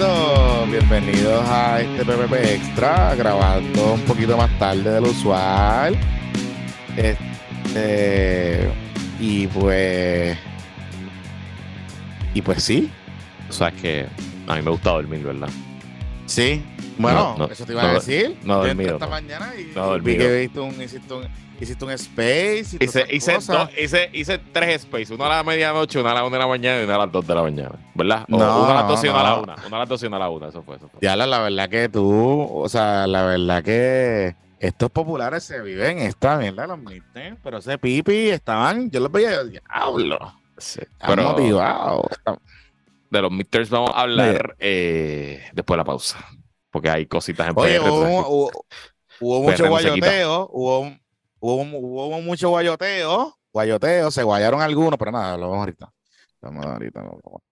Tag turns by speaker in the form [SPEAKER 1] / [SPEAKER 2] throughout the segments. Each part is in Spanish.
[SPEAKER 1] amiguitos, bienvenidos a este PPP Extra, grabando un poquito más tarde de lo usual. Este, y pues, y pues sí,
[SPEAKER 2] O sea, es que a mí me gusta dormir, ¿verdad?
[SPEAKER 1] sí. Bueno,
[SPEAKER 2] No, no,
[SPEAKER 1] eso te iba a decir.
[SPEAKER 2] no
[SPEAKER 1] Yo
[SPEAKER 2] dormido,
[SPEAKER 1] esta
[SPEAKER 2] no.
[SPEAKER 1] mañana y,
[SPEAKER 2] No
[SPEAKER 1] y vi que hiciste un, hiciste un, hiciste un space. Y
[SPEAKER 2] Hice, hice, hice, hice tres space, uno a la medianoche, uno a la una de la mañana y uno a las dos de la mañana, ¿verdad? O
[SPEAKER 1] No,
[SPEAKER 2] uno a las dos y uno a la una. Uno a las dos y uno a la una, eso fue. Eso fue.
[SPEAKER 1] Ya la, la verdad que tú, o sea, la verdad que estos populares se viven esta mierda, los midterms, pero ese pipi estaban, yo los veía, diablo,
[SPEAKER 2] Sí, Pero
[SPEAKER 1] motivados.
[SPEAKER 2] de los midterms vamos a hablar eh, después de la pausa, porque hay cositas en
[SPEAKER 1] Oye, hubo, hubo, hubo mucho guayoteo, hubo, hubo, hubo mucho guayoteo, guayoteo, se guayaron algunos, pero nada, lo vamos ahorita. Vamos ahorita. lo vamos.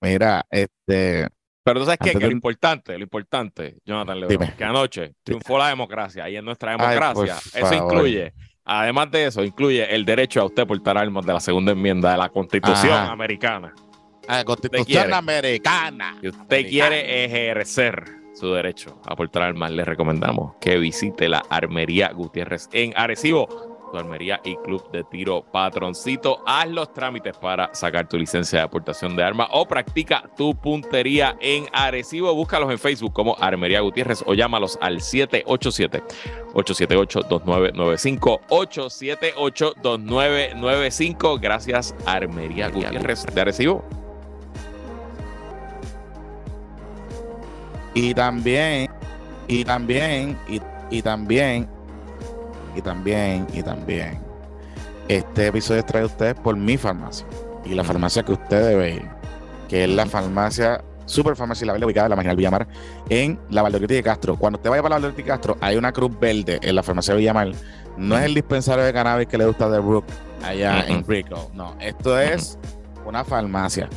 [SPEAKER 1] Mira, este,
[SPEAKER 2] Pero tú sabes qué? Que lo importante, lo importante, Jonathan Lebron, que anoche triunfó la democracia y en nuestra democracia eso incluye, además de eso, incluye el derecho a usted portar armas de la segunda enmienda de la Constitución
[SPEAKER 1] Ajá.
[SPEAKER 2] americana.
[SPEAKER 1] ah, Constitución? Americana.
[SPEAKER 2] Si usted
[SPEAKER 1] Americana.
[SPEAKER 2] quiere ejercer su derecho a portar armas, le recomendamos que visite la Armería Gutiérrez en Arecibo. Tu armería y club de tiro patroncito. Haz los trámites para sacar tu licencia de aportación de armas o practica tu puntería en Arecibo. Búscalos en Facebook como Armería Gutiérrez o llámalos al 787-878-2995. 878-2995. Gracias, Armería Gutiérrez de Arecibo.
[SPEAKER 1] Y también, y también, y, y también, y también, y también, este episodio es traído a ustedes por mi farmacia. Y la farmacia que usted debe ir, que es la farmacia, super farmacia La Verde, ubicada en la Marginal Villamar, en la Valdeorita de Castro. Cuando usted vaya para la Valdeorita de Castro, hay una cruz verde en la farmacia Villamar. No es el dispensario de cannabis que le gusta de Brook allá en. Rico. No, esto es una farmacia.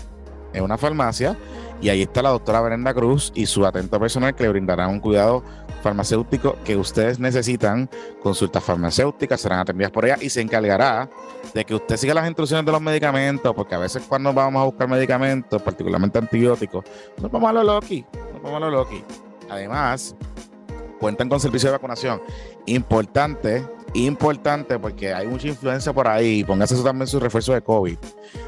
[SPEAKER 1] Es una farmacia y ahí está la doctora Brenda Cruz y su atento personal que le brindará un cuidado farmacéutico que ustedes necesitan. Consultas farmacéuticas serán atendidas por ella y se encargará de que usted siga las instrucciones de los medicamentos, porque a veces cuando vamos a buscar medicamentos, particularmente antibióticos, nos vamos a lo loqui, nos vamos a lo loqui. Además, cuentan con servicio de vacunación. Importante, importante, porque hay mucha influencia por ahí. Póngase eso también su refuerzo de COVID.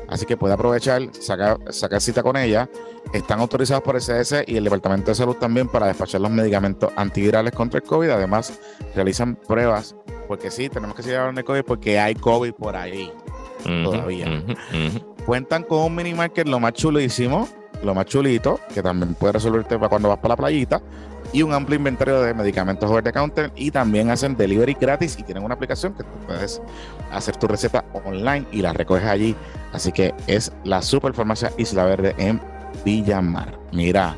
[SPEAKER 1] Así que puede aprovechar, sacar, sacar cita con ella. Están autorizados por SS y el Departamento de Salud también para despachar los medicamentos antivirales contra el COVID. Además, realizan pruebas, porque sí, tenemos que seguir hablando de COVID porque hay COVID por ahí. Todavía. Cuentan con un mini market lo más chulísimo, lo más chulito, que también puede resolverte para cuando vas para la playita, y un amplio inventario de medicamentos over the counter, y también hacen delivery gratis y tienen una aplicación que tú puedes hacer tu receta online y la recoges allí. Así que es la super farmacia Isla Verde en Villamar. Mira.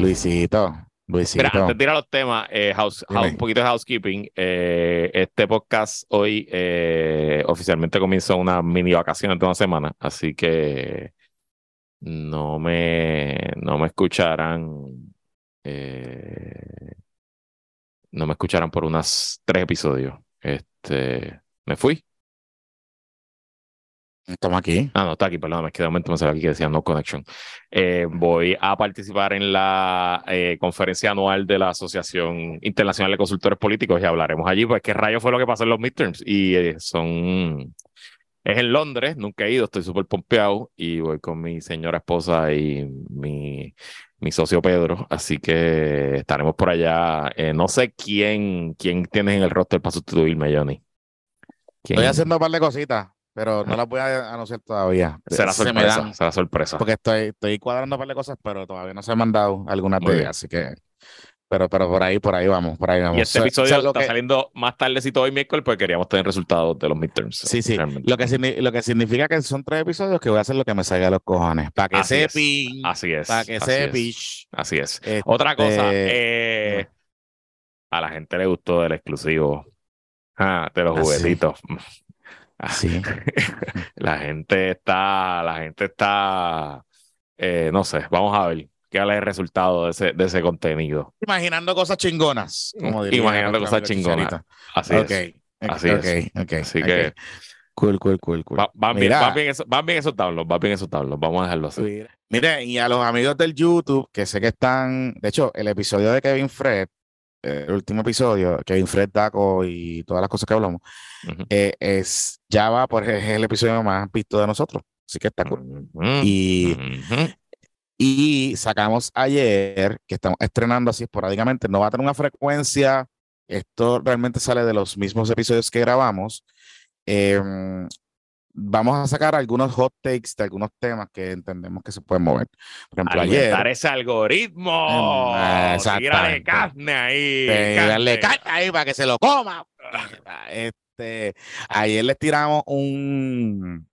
[SPEAKER 1] Luisito, Luisito.
[SPEAKER 2] Mira, antes de ir a los temas, eh, house-
[SPEAKER 1] Dime.
[SPEAKER 2] house- un poquito de housekeeping. eh, este podcast hoy eh, oficialmente comienza una mini vacaciones de una semana, así que no me, no me escucharán. Eh, no me escucharán por unas tres episodios. Este, me fui.
[SPEAKER 1] Estamos aquí.
[SPEAKER 2] Ah, no, está aquí, perdón, es que de momento me salió aquí que decía no connection. Eh, voy a participar en la eh, conferencia anual de la Asociación Internacional de Consultores Políticos y hablaremos allí, pues qué rayo fue lo que pasó en los midterms. Y eh, son, es en Londres, nunca he ido, estoy súper pompeado y voy con mi señora esposa y mi, mi socio Pedro, así que estaremos por allá. Eh, no sé quién, quién tienes en el roster para sustituirme, Johnny. ¿Quién?
[SPEAKER 1] Estoy haciendo un par de cositas, pero no las voy a anunciar todavía.
[SPEAKER 2] Será
[SPEAKER 1] Se me
[SPEAKER 2] sorpresa,
[SPEAKER 1] dan.
[SPEAKER 2] será sorpresa.
[SPEAKER 1] porque estoy, estoy cuadrando un par de cosas, pero todavía no se han mandado algunas de ellas, así que, pero, pero por ahí, por ahí vamos, por ahí vamos.
[SPEAKER 2] Y este
[SPEAKER 1] O sea,
[SPEAKER 2] episodio
[SPEAKER 1] o sea, lo
[SPEAKER 2] está
[SPEAKER 1] que-
[SPEAKER 2] saliendo más tardecito hoy miércoles porque queríamos tener resultados de los midterms.
[SPEAKER 1] Sí, sí.
[SPEAKER 2] realmente.
[SPEAKER 1] Lo que, lo que significa que son tres episodios que voy a hacer lo que me salga de los cojones. Para que
[SPEAKER 2] Así es.
[SPEAKER 1] sepin.
[SPEAKER 2] Así es.
[SPEAKER 1] Para que
[SPEAKER 2] así es. Así es.
[SPEAKER 1] Este,
[SPEAKER 2] Otra cosa, eh, a la gente le gustó el exclusivo ah, de los
[SPEAKER 1] Ah,
[SPEAKER 2] juguetitos. Ah,
[SPEAKER 1] Sí.
[SPEAKER 2] La gente está, la gente está, eh, no sé, vamos a ver qué es el resultado de ese, de ese contenido.
[SPEAKER 1] Imaginando cosas chingonas. Como diría
[SPEAKER 2] Imaginando cosas chingonas. Así
[SPEAKER 1] Ok,
[SPEAKER 2] es. Así
[SPEAKER 1] ok,
[SPEAKER 2] es.
[SPEAKER 1] ok,
[SPEAKER 2] Así que
[SPEAKER 1] Cool, cool, cool, cool.
[SPEAKER 2] Va- van, bien, van, bien esos, van bien esos tablos, van bien esos tablos. Vamos a dejarlo así.
[SPEAKER 1] Mire, y a los amigos del YouTube, que sé que están, de hecho, el episodio de Kevin Fred, el último episodio, Kevin Fred, Daco y todas las cosas que hablamos, eh, es ya va por es el episodio más visto de nosotros. Así que está cool. Y. y sacamos ayer, que estamos estrenando así esporádicamente, no va a tener una frecuencia, esto realmente sale de los mismos episodios que grabamos. Em, vamos a sacar algunos hot takes de algunos temas que entendemos que se pueden mover. Por ejemplo, ayer.
[SPEAKER 2] Alimentar ese algoritmo.
[SPEAKER 1] Mm,
[SPEAKER 2] Tírale
[SPEAKER 1] exactamente.
[SPEAKER 2] carne ahí.
[SPEAKER 1] Eh, darle
[SPEAKER 2] carne.
[SPEAKER 1] carne ahí para que se lo coma. Este, ayer les tiramos un,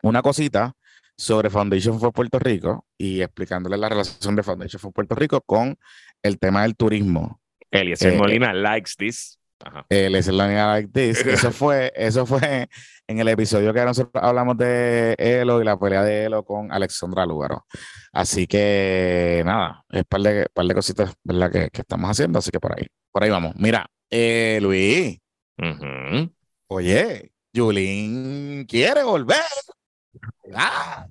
[SPEAKER 1] una cosita sobre Foundation for Puerto Rico y explicándole la relación de Foundation for Puerto Rico con el tema del turismo.
[SPEAKER 2] Eliezer
[SPEAKER 1] Eh,
[SPEAKER 2] Molina likes this. Ajá.
[SPEAKER 1] El es la like this. Eso fue, eso fue en el episodio que nosotros hablamos de Elo y la pelea de Elo con Alexandra Lúgaro. Así que nada, es par de, par de cositas ¿verdad? Que, que estamos haciendo, así que por ahí, por ahí vamos. Mira, eh, Luis,
[SPEAKER 2] Ujú.
[SPEAKER 1] oye, Yulín quiere volver. Ah,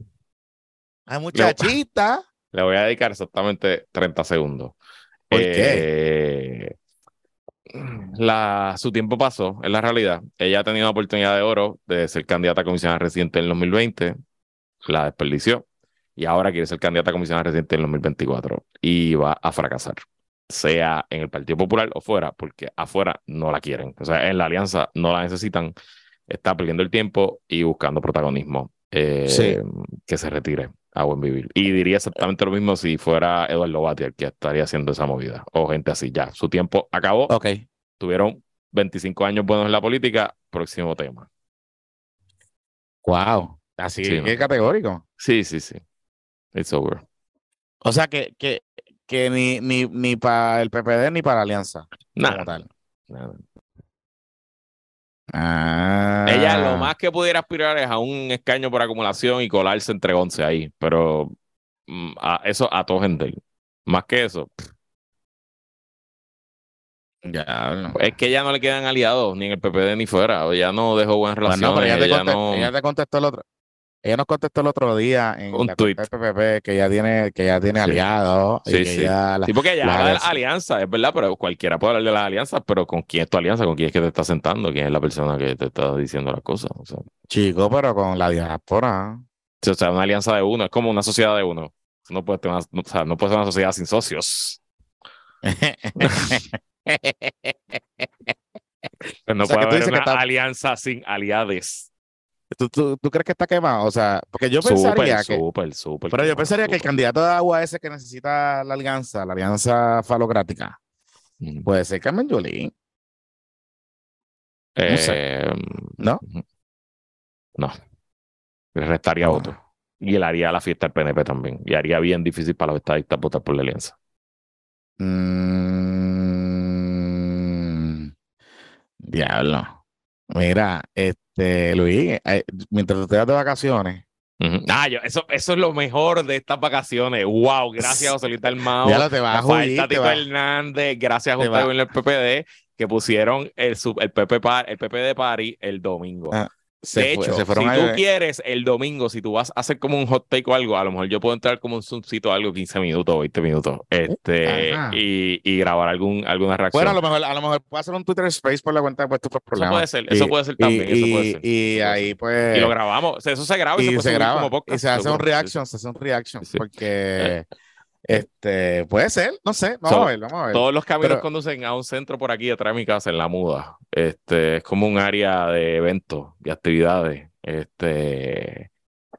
[SPEAKER 1] hay muchachita.
[SPEAKER 2] Le voy a dedicar exactamente 30 segundos.
[SPEAKER 1] ¿Por
[SPEAKER 2] Eh, La, su tiempo pasó, es la realidad. Ella ha tenido una oportunidad de oro de ser candidata a comisionada residente en el 2020, la desperdició y ahora quiere ser candidata a comisionada residente en el 2024 y va a fracasar, sea en el Partido Popular o fuera, porque afuera no la quieren. O sea, en la alianza no la necesitan, está perdiendo el tiempo y buscando protagonismo. Eh,
[SPEAKER 1] Sí.
[SPEAKER 2] Que se retire a buen vivir. Y diría exactamente lo mismo si fuera Eduardo Bati el que estaría haciendo esa movida o gente así. Ya, su tiempo acabó
[SPEAKER 1] Ok.
[SPEAKER 2] tuvieron 25 años buenos en la política, próximo tema.
[SPEAKER 1] Wow. Así
[SPEAKER 2] Sí,
[SPEAKER 1] que
[SPEAKER 2] ¿no?
[SPEAKER 1] categórico.
[SPEAKER 2] Sí, sí, sí. It's over.
[SPEAKER 1] O sea que, que, que ni, ni, ni para el PPD ni para la alianza. como
[SPEAKER 2] Nada.
[SPEAKER 1] tal.
[SPEAKER 2] nada.
[SPEAKER 1] Ah.
[SPEAKER 2] Ella lo más que pudiera aspirar es a un escaño por acumulación y colarse entre 11 ahí, pero mm, a eso a todo gente. Más que eso,
[SPEAKER 1] Ya, no.
[SPEAKER 2] es que ya no le quedan aliados ni en el PPD ni fuera, ya no dejó buenas
[SPEAKER 1] Bueno,
[SPEAKER 2] relaciones,
[SPEAKER 1] pero ella te,
[SPEAKER 2] ella
[SPEAKER 1] conte-
[SPEAKER 2] no-
[SPEAKER 1] ella te contestó el otro. Ella nos contestó el otro día en
[SPEAKER 2] Un
[SPEAKER 1] la del PPP que ya tiene, que ya tiene
[SPEAKER 2] Sí.
[SPEAKER 1] aliados.
[SPEAKER 2] Sí, sí.
[SPEAKER 1] la-
[SPEAKER 2] Sí, porque ella
[SPEAKER 1] la
[SPEAKER 2] habla de las
[SPEAKER 1] alianza.
[SPEAKER 2] alianzas, es verdad, pero cualquiera puede hablar de las alianzas, pero ¿con quién es tu alianza? ¿Con quién es que te está sentando? ¿Quién es la persona que te está diciendo las cosas? O sea,
[SPEAKER 1] Chico, pero con la diáspora.
[SPEAKER 2] o sea, una alianza de uno, es como una sociedad de uno. No puede, tener una- o sea, no puede ser una sociedad sin socios. Pues no
[SPEAKER 1] O sea,
[SPEAKER 2] puede haber
[SPEAKER 1] dices que
[SPEAKER 2] una
[SPEAKER 1] está-
[SPEAKER 2] alianza sin aliades.
[SPEAKER 1] ¿Tú, tú, tú crees que está quemado? O sea, porque yo pensaría
[SPEAKER 2] Súper,
[SPEAKER 1] que.
[SPEAKER 2] súper, súper.
[SPEAKER 1] Pero yo pensaría que el candidato de agua ese que necesita la alianza, la alianza falocrática, puede ser Carmen Yulín. no sé.
[SPEAKER 2] Eh,
[SPEAKER 1] ¿No?
[SPEAKER 2] No. Le restaría
[SPEAKER 1] Ah.
[SPEAKER 2] votos. Y él haría la fiesta del PNP también. Y haría bien difícil para los estadistas votar por la alianza.
[SPEAKER 1] Mm, diablo. Mira, este, Luis, eh, mientras tú te vas de vacaciones.
[SPEAKER 2] Ah, yo, eso, eso es lo mejor de estas vacaciones. Wow, gracias José Luis Dalmau.
[SPEAKER 1] ya lo te vas
[SPEAKER 2] Rafael
[SPEAKER 1] vas-
[SPEAKER 2] Hernández, gracias a Gobierno del PPD, que pusieron el, sub- el, PP par- el PPD Party el domingo.
[SPEAKER 1] Ah, se,
[SPEAKER 2] de
[SPEAKER 1] fue-
[SPEAKER 2] hecho,
[SPEAKER 1] se fueron
[SPEAKER 2] si tú quieres el domingo, si tú vas a hacer como un hot take o algo, a lo mejor yo puedo entrar como un zoomcito algo 15 minutos o 20 minutos este,
[SPEAKER 1] Ajá.
[SPEAKER 2] y, y grabar algún, alguna reacción.
[SPEAKER 1] Bueno, a lo mejor, a lo mejor puede hacer un Twitter Space por la cuenta de puestos por
[SPEAKER 2] eso
[SPEAKER 1] problemas.
[SPEAKER 2] puede ser, eso
[SPEAKER 1] Y-
[SPEAKER 2] puede ser
[SPEAKER 1] y-
[SPEAKER 2] también. eso puede
[SPEAKER 1] y-
[SPEAKER 2] ser,
[SPEAKER 1] y
[SPEAKER 2] eso puede
[SPEAKER 1] ahí pues
[SPEAKER 2] Y lo grabamos, o sea, eso se graba y,
[SPEAKER 1] y
[SPEAKER 2] se, puede
[SPEAKER 1] se
[SPEAKER 2] subir
[SPEAKER 1] graba
[SPEAKER 2] como podcast.
[SPEAKER 1] y se hace un.
[SPEAKER 2] Sí,
[SPEAKER 1] reaction, se hace un reaction,
[SPEAKER 2] Sí,
[SPEAKER 1] porque este puede ser, no sé, vamos
[SPEAKER 2] So,
[SPEAKER 1] a ver, vamos a ver.
[SPEAKER 2] Todos los caminos
[SPEAKER 1] Pero-
[SPEAKER 2] conducen a un centro por aquí detrás de mi casa, en la muda. Este, es como un área de eventos y actividades. Este,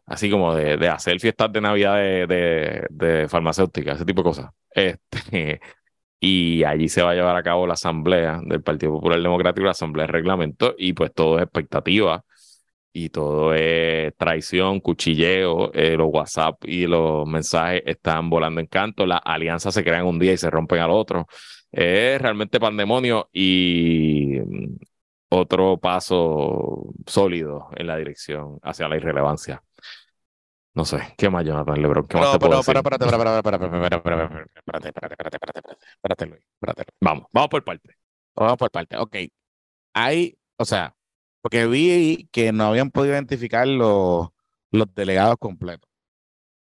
[SPEAKER 2] así como de, de hacer fiestas de Navidad de, de, de farmacéutica, ese tipo de cosas. Este, y allí se va a llevar a cabo la asamblea del Partido Popular Democrático, la asamblea de reglamento, y pues todo es expectativa y todo es traición, cuchilleo, eh, los WhatsApp y los mensajes están volando en canto, las alianzas se crean un día y se rompen al otro. Es realmente pandemonio y otro paso sólido en la dirección hacia la irrelevancia. No sé, ¿qué más, Jonathan Lebron? ¿Qué no,
[SPEAKER 1] más
[SPEAKER 2] te puedo
[SPEAKER 1] espérate, espérate, espérate, espérate, espérate, Luis, espérate.
[SPEAKER 2] Vamos, vamos por parte.
[SPEAKER 1] Vamos por parte, ok. Hay, o sea, porque vi que no habían podido identificar los, los delegados completos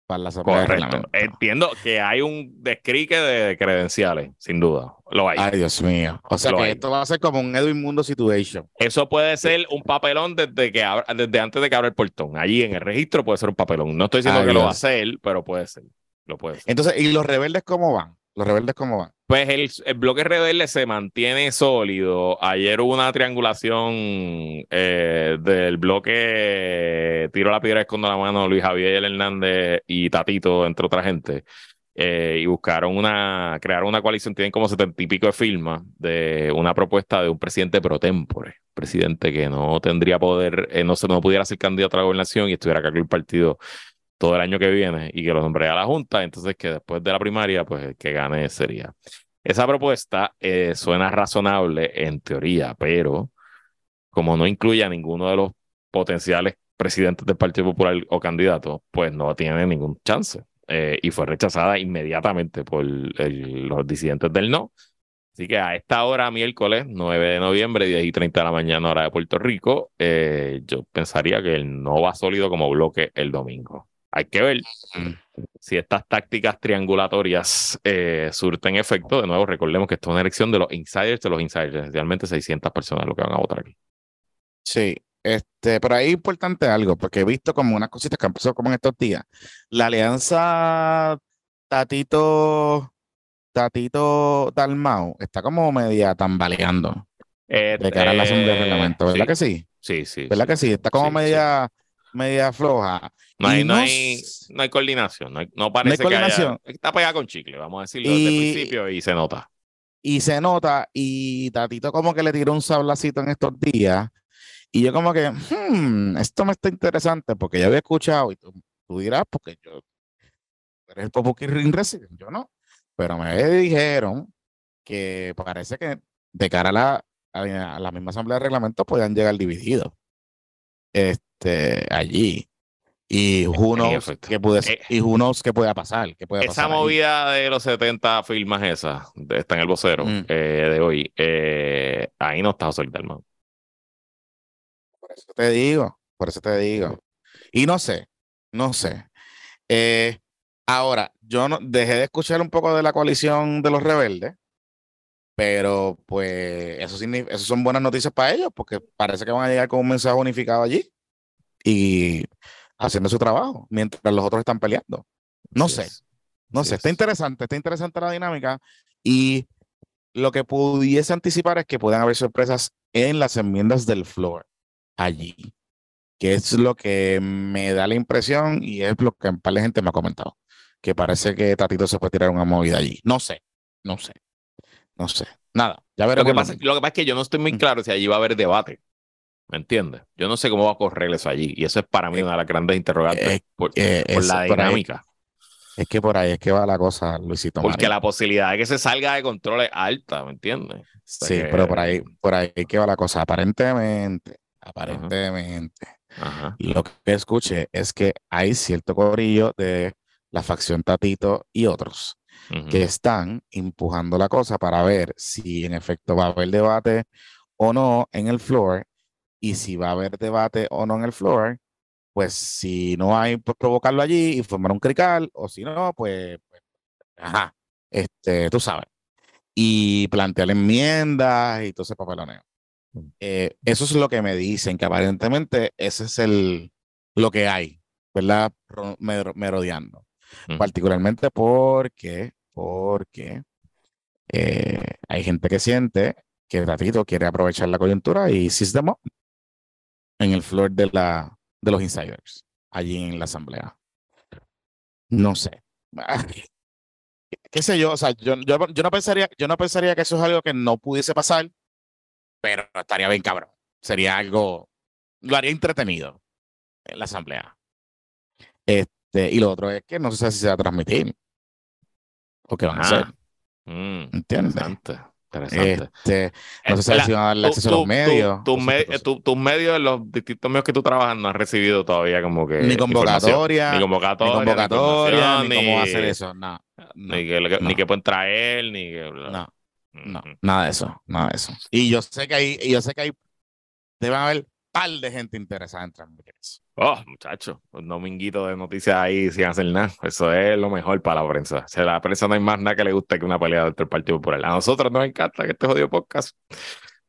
[SPEAKER 1] para la
[SPEAKER 2] Correcto. Entiendo que hay un descrique de credenciales, sin duda. Lo hay.
[SPEAKER 1] Ay, Dios mío. O sea
[SPEAKER 2] Lo
[SPEAKER 1] que
[SPEAKER 2] hay.
[SPEAKER 1] esto va a ser como un Edwin Mundo situation.
[SPEAKER 2] Eso puede ser un papelón desde que abra- desde antes de que abra el portón. Allí en el registro puede ser un papelón. No estoy diciendo
[SPEAKER 1] Ay,
[SPEAKER 2] que lo va a hacer, pero puede ser. Lo puede ser.
[SPEAKER 1] Entonces, ¿y los rebeldes cómo van? ¿Los rebeldes cómo van?
[SPEAKER 2] Pues el, el bloque rebelde se mantiene sólido. Ayer hubo una triangulación eh, del bloque Tiro la piedra, escondo la mano, Luis Javier Hernández y Tatito, entre otra gente. eh, y buscaron una, crearon una coalición, tienen como setenta y pico de firmas de una propuesta de un presidente pro tempore, presidente que no tendría poder, eh, no, se, no pudiera ser candidato a la gobernación y estuviera a cargo del partido todo el año que viene y que lo nombré a la Junta, entonces que después de la primaria, pues el que gane sería. Esa propuesta eh, suena razonable en teoría, pero como no incluye a ninguno de los potenciales presidentes del Partido Popular o candidatos, pues no tiene ningún chance. Eh, y fue rechazada inmediatamente por los disidentes del no. Así que a esta hora, miércoles 9 de noviembre, 10 y 30 de la mañana, hora de Puerto Rico, eh, yo pensaría que el no va sólido como bloque el domingo. Hay que ver si estas tácticas triangulatorias eh, surten efecto. De nuevo, recordemos que esto es una elección de los insiders de los insiders, esencialmente 600 personas lo que van a votar aquí.
[SPEAKER 1] Sí, este, pero ahí es importante algo, porque he visto como unas cositas que han pasado como en estos días. La alianza Tatito, Tatito Dalmau está como media tambaleando
[SPEAKER 2] Eh,
[SPEAKER 1] de cara a la asamblea de
[SPEAKER 2] eh,
[SPEAKER 1] reglamento, ¿verdad
[SPEAKER 2] sí,
[SPEAKER 1] que sí?
[SPEAKER 2] Sí, sí.
[SPEAKER 1] ¿Verdad
[SPEAKER 2] sí.
[SPEAKER 1] que sí? Está como
[SPEAKER 2] Sí, sí.
[SPEAKER 1] Media, floja.
[SPEAKER 2] No hay,
[SPEAKER 1] Y
[SPEAKER 2] no,
[SPEAKER 1] no
[SPEAKER 2] hay, no hay coordinación, no, hay- no parece que haya- está pegada con chicle, vamos a decirlo desde el
[SPEAKER 1] Y-
[SPEAKER 2] principio y se nota.
[SPEAKER 1] Y se nota, y Tatito como que le tiró un sablacito en estos días. Y yo como que, hmm, esto me está interesante porque ya había escuchado, y tú, tú dirás, porque yo, eres el Popuki Ring Resident, yo no. Pero me dijeron que parece que de cara a la, a la misma asamblea de reglamento podían llegar divididos. Este, allí. Y
[SPEAKER 2] efecto.
[SPEAKER 1] qué puede,
[SPEAKER 2] Eh,
[SPEAKER 1] y knows qué pueda pasar, qué puede
[SPEAKER 2] Esa
[SPEAKER 1] pasar ahí.
[SPEAKER 2] movida de los 70 firmas esa, está en el vocero
[SPEAKER 1] Mm.
[SPEAKER 2] eh, de hoy, eh, ahí no está José Dalmau.
[SPEAKER 1] Por eso te digo, por eso te digo. Y no sé, no sé. Eh, ahora, yo no, dejé de escuchar un poco de la coalición de los rebeldes, pero pues eso, son buenas noticias para ellos, porque parece que van a llegar con un mensaje unificado allí y haciendo su trabajo, mientras los otros están peleando. No
[SPEAKER 2] Así
[SPEAKER 1] sé,
[SPEAKER 2] es.
[SPEAKER 1] no
[SPEAKER 2] Así
[SPEAKER 1] sé, está
[SPEAKER 2] es.
[SPEAKER 1] interesante, está interesante la dinámica y lo que pudiese anticipar es que puedan haber sorpresas en las enmiendas del floor allí, que es lo que me da la impresión y es lo que un par de gente me ha comentado, que parece que Tatito se puede tirar una movida allí. No sé, no sé, no sé. Nada, ya
[SPEAKER 2] Lo
[SPEAKER 1] veremos.
[SPEAKER 2] que,
[SPEAKER 1] el
[SPEAKER 2] pasa, lo que pasa es que yo no estoy muy
[SPEAKER 1] Mm.
[SPEAKER 2] claro si allí va a haber debate. ¿Me entiendes? Yo no sé cómo va a correr eso allí. Y eso es para mí una de las grandes interrogantes
[SPEAKER 1] eh,
[SPEAKER 2] por,
[SPEAKER 1] Eh,
[SPEAKER 2] por la
[SPEAKER 1] por
[SPEAKER 2] dinámica.
[SPEAKER 1] es que por ahí es que va la cosa, Luisito.
[SPEAKER 2] Porque la posibilidad de que se salga de control es alta, ¿me entiendes? sea
[SPEAKER 1] Sí,
[SPEAKER 2] que-
[SPEAKER 1] pero por ahí, por ahí es que va la cosa. Aparentemente, aparentemente.
[SPEAKER 2] Ajá.
[SPEAKER 1] Lo que escuché es que hay cierto corillo de la facción Tatito y otros
[SPEAKER 2] ujú.
[SPEAKER 1] que están empujando la cosa para ver si en efecto va a haber debate o no en el floor y si va a haber debate o no en el floor, pues si no hay, pues provocarlo allí y formar un crical o si no, pues, pues, ajá, este, tú sabes. Y plantear enmiendas y todo ese papeloneo.
[SPEAKER 2] Mm.
[SPEAKER 1] Eh, eso es lo que me dicen, que aparentemente ese es el, lo que hay, ¿verdad? Mero- Merodeando. Particularmente porque, porque eh, hay gente que siente que Tatito quiere aprovechar la coyuntura y up en el floor de, la, de los insiders, allí en la asamblea. No sé. Qué sé yo, o sea, yo, yo, yo no pensaría, yo no pensaría que eso es algo que no pudiese pasar, pero estaría bien cabrón. Sería algo, lo haría entretenido en la asamblea. Y lo otro es que no sé si se va a transmitir. O qué van a hacer,
[SPEAKER 2] Ah. Mm,
[SPEAKER 1] ¿entiendes?
[SPEAKER 2] interesante. Interesante.
[SPEAKER 1] Este, no
[SPEAKER 2] Eh,
[SPEAKER 1] sé si van a darle
[SPEAKER 2] tú-
[SPEAKER 1] acceso a los medios.
[SPEAKER 2] tus me- tu- medios, los distintos medios que tú trabajas, no has recibido todavía como que.
[SPEAKER 1] Ni convocatoria.
[SPEAKER 2] Ni
[SPEAKER 1] ni
[SPEAKER 2] convocatoria.
[SPEAKER 1] convocatoria,
[SPEAKER 2] información,
[SPEAKER 1] ni cómo hacer eso. No, no,
[SPEAKER 2] Ni que, ni que pueden traer, ni que.
[SPEAKER 1] no, no,
[SPEAKER 2] Ujú.
[SPEAKER 1] nada de eso, nada de eso. Y yo sé que hay, y yo sé que hay, deben haber par de gente interesada en transmitir eso.
[SPEAKER 2] Oh, muchacho, un dominguito de noticias ahí sin hacer nada. Eso es lo mejor para la prensa. O sea, a la prensa no hay más nada que le guste que una pelea entre el Partido Popular. A nosotros nos encanta que este jodido podcast.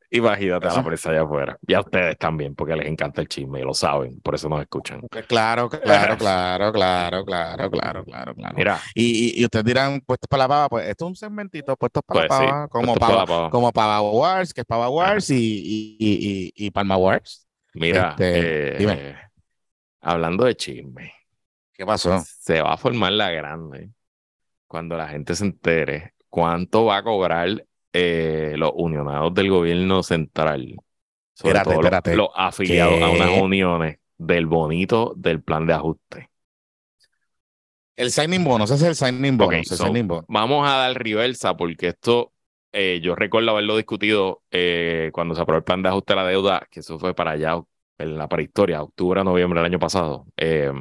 [SPEAKER 2] Imagínate a la prensa allá afuera. Y a ustedes también, porque les encanta el chisme y lo saben, por eso nos escuchan.
[SPEAKER 1] Claro, claro, claro, claro, claro, claro, claro, claro.
[SPEAKER 2] Mira.
[SPEAKER 1] Y, y, ustedes dirán, puestos para la pava, pues esto es un segmentito, puestos para la
[SPEAKER 2] Pues sí,
[SPEAKER 1] pava, como
[SPEAKER 2] puestos pa' la
[SPEAKER 1] pava,
[SPEAKER 2] pava.
[SPEAKER 1] como Pava Wars, que es Pava Wars y, y, y, y, y Palma Wars.
[SPEAKER 2] Mira,
[SPEAKER 1] Este,
[SPEAKER 2] eh,
[SPEAKER 1] dime.
[SPEAKER 2] Hablando de chisme,
[SPEAKER 1] ¿Qué pasó?
[SPEAKER 2] se va a formar la grande cuando la gente se entere cuánto va a cobrar eh, los unionados del gobierno central. Sobre
[SPEAKER 1] Espérate,
[SPEAKER 2] todo los-
[SPEAKER 1] espérate.
[SPEAKER 2] los afiliados a unas uniones del bonito del plan de ajuste.
[SPEAKER 1] El signing bonus, ese es el signing bonus.
[SPEAKER 2] Ok,
[SPEAKER 1] el
[SPEAKER 2] so,
[SPEAKER 1] signing bonus.
[SPEAKER 2] Vamos a dar reversa porque esto, eh, yo recuerdo haberlo discutido eh, cuando se aprobó el plan de ajuste a la deuda, que eso fue para allá en la prehistoria, octubre, noviembre del año pasado. Eh,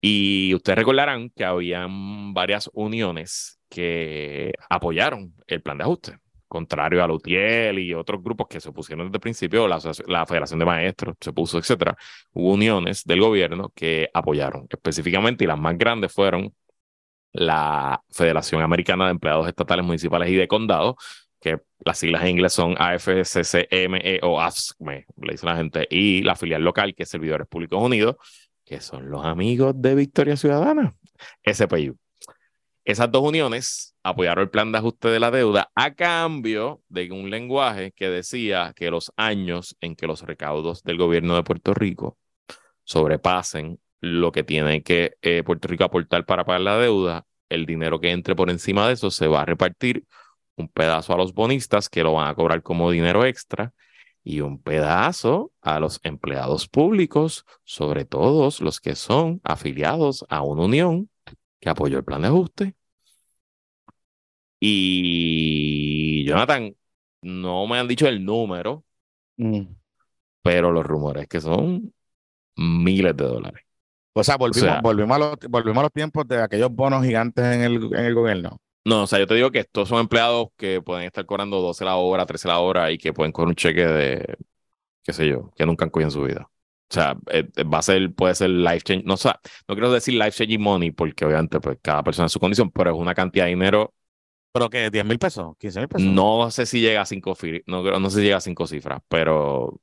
[SPEAKER 2] y ustedes recordarán que habían varias uniones que apoyaron el plan de ajuste, contrario a Lutiel y otros grupos que se opusieron desde el principio, la, la Federación de Maestros se puso, etcétera. Hubo uniones del gobierno que apoyaron específicamente y las más grandes fueron la Federación Americana de Empleados Estatales, Municipales y de Condado, que las siglas en inglés son AFCCME o AFSCME, le dice la gente, y la filial local, que es Servidores Públicos Unidos, que son los amigos de Victoria Ciudadana, SPU. Esas dos uniones apoyaron el plan de ajuste de la deuda a cambio de un lenguaje que decía que los años en que los recaudos del gobierno de Puerto Rico sobrepasen lo que tiene que eh, Puerto Rico aportar para pagar la deuda, el dinero que entre por encima de eso se va a repartir un pedazo a los bonistas que lo van a cobrar como dinero extra y un pedazo a los empleados públicos, sobre todo los que son afiliados a una unión que apoyó el plan de ajuste. Y Jonathan, no me han dicho el número,
[SPEAKER 1] Mm.
[SPEAKER 2] pero los rumores que son miles de dólares.
[SPEAKER 1] O sea, volvimos,
[SPEAKER 2] sea-
[SPEAKER 1] volvimos, a los, volvimos a los tiempos de aquellos bonos gigantes en el, en el gobierno.
[SPEAKER 2] No, o sea, yo te digo que estos son empleados que pueden estar cobrando 12 la hora, 13 la hora y que pueden cobrar un cheque de, qué sé yo, que nunca han cogido en su vida. O sea, eh, eh, va a ser, puede ser life change, no, o sea, no quiero decir life changing money porque obviamente pues cada persona en su condición, pero es una cantidad de dinero,
[SPEAKER 1] ¿Pero qué? ¿10 mil pesos? ¿15 mil pesos?
[SPEAKER 2] no sé si llega a cinco, no, no sé si llega a cinco cifras, pero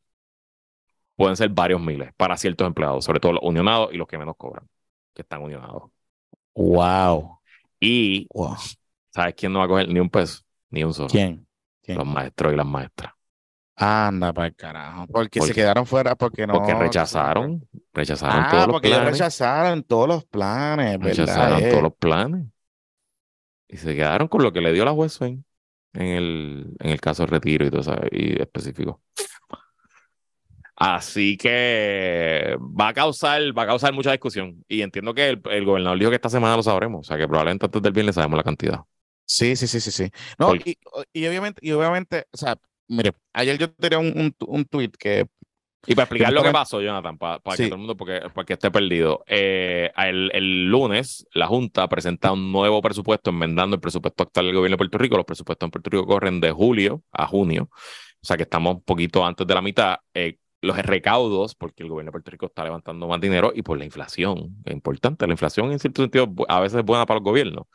[SPEAKER 2] pueden ser varios miles para ciertos empleados, sobre todo los unionados y los que menos cobran, que están unionados.
[SPEAKER 1] Wow.
[SPEAKER 2] Y,
[SPEAKER 1] wow.
[SPEAKER 2] ¿Sabes quién no va a coger ni un peso? Ni un solo.
[SPEAKER 1] ¿Quién? ¿Quién?
[SPEAKER 2] Los maestros y las maestras.
[SPEAKER 1] Anda para el carajo. Porque
[SPEAKER 2] ¿Por
[SPEAKER 1] se quedaron fuera, porque no.
[SPEAKER 2] Porque rechazaron, rechazaron
[SPEAKER 1] Ah,
[SPEAKER 2] todos los
[SPEAKER 1] porque
[SPEAKER 2] planes.
[SPEAKER 1] rechazaron todos los planes,
[SPEAKER 2] rechazaron todos los planes. Y se quedaron con lo que le dio la juez en el, en el caso de retiro y todo eso, y específico. Así que va a causar, va a causar mucha discusión. Y entiendo que el, el gobernador dijo que esta semana lo sabremos. O sea que probablemente antes del viernes sabemos la cantidad.
[SPEAKER 1] Sí, sí, sí, sí, sí. No, y, y obviamente, y obviamente, o sea, mire, ayer yo tiré un, un, un tweet que
[SPEAKER 2] Y para explicar lo que pasó, Jonathan, para, para que todo el mundo, porque, para que esté perdido, eh, el, el lunes la Junta presenta un nuevo presupuesto enmendando el presupuesto actual del gobierno de Puerto Rico. Los presupuestos en Puerto Rico corren de julio a junio, o sea que estamos un poquito antes de la mitad. Eh, los recaudos, porque el gobierno de Puerto Rico está levantando más dinero y por la inflación, es importante, la inflación en cierto sentido a veces es buena para el gobierno.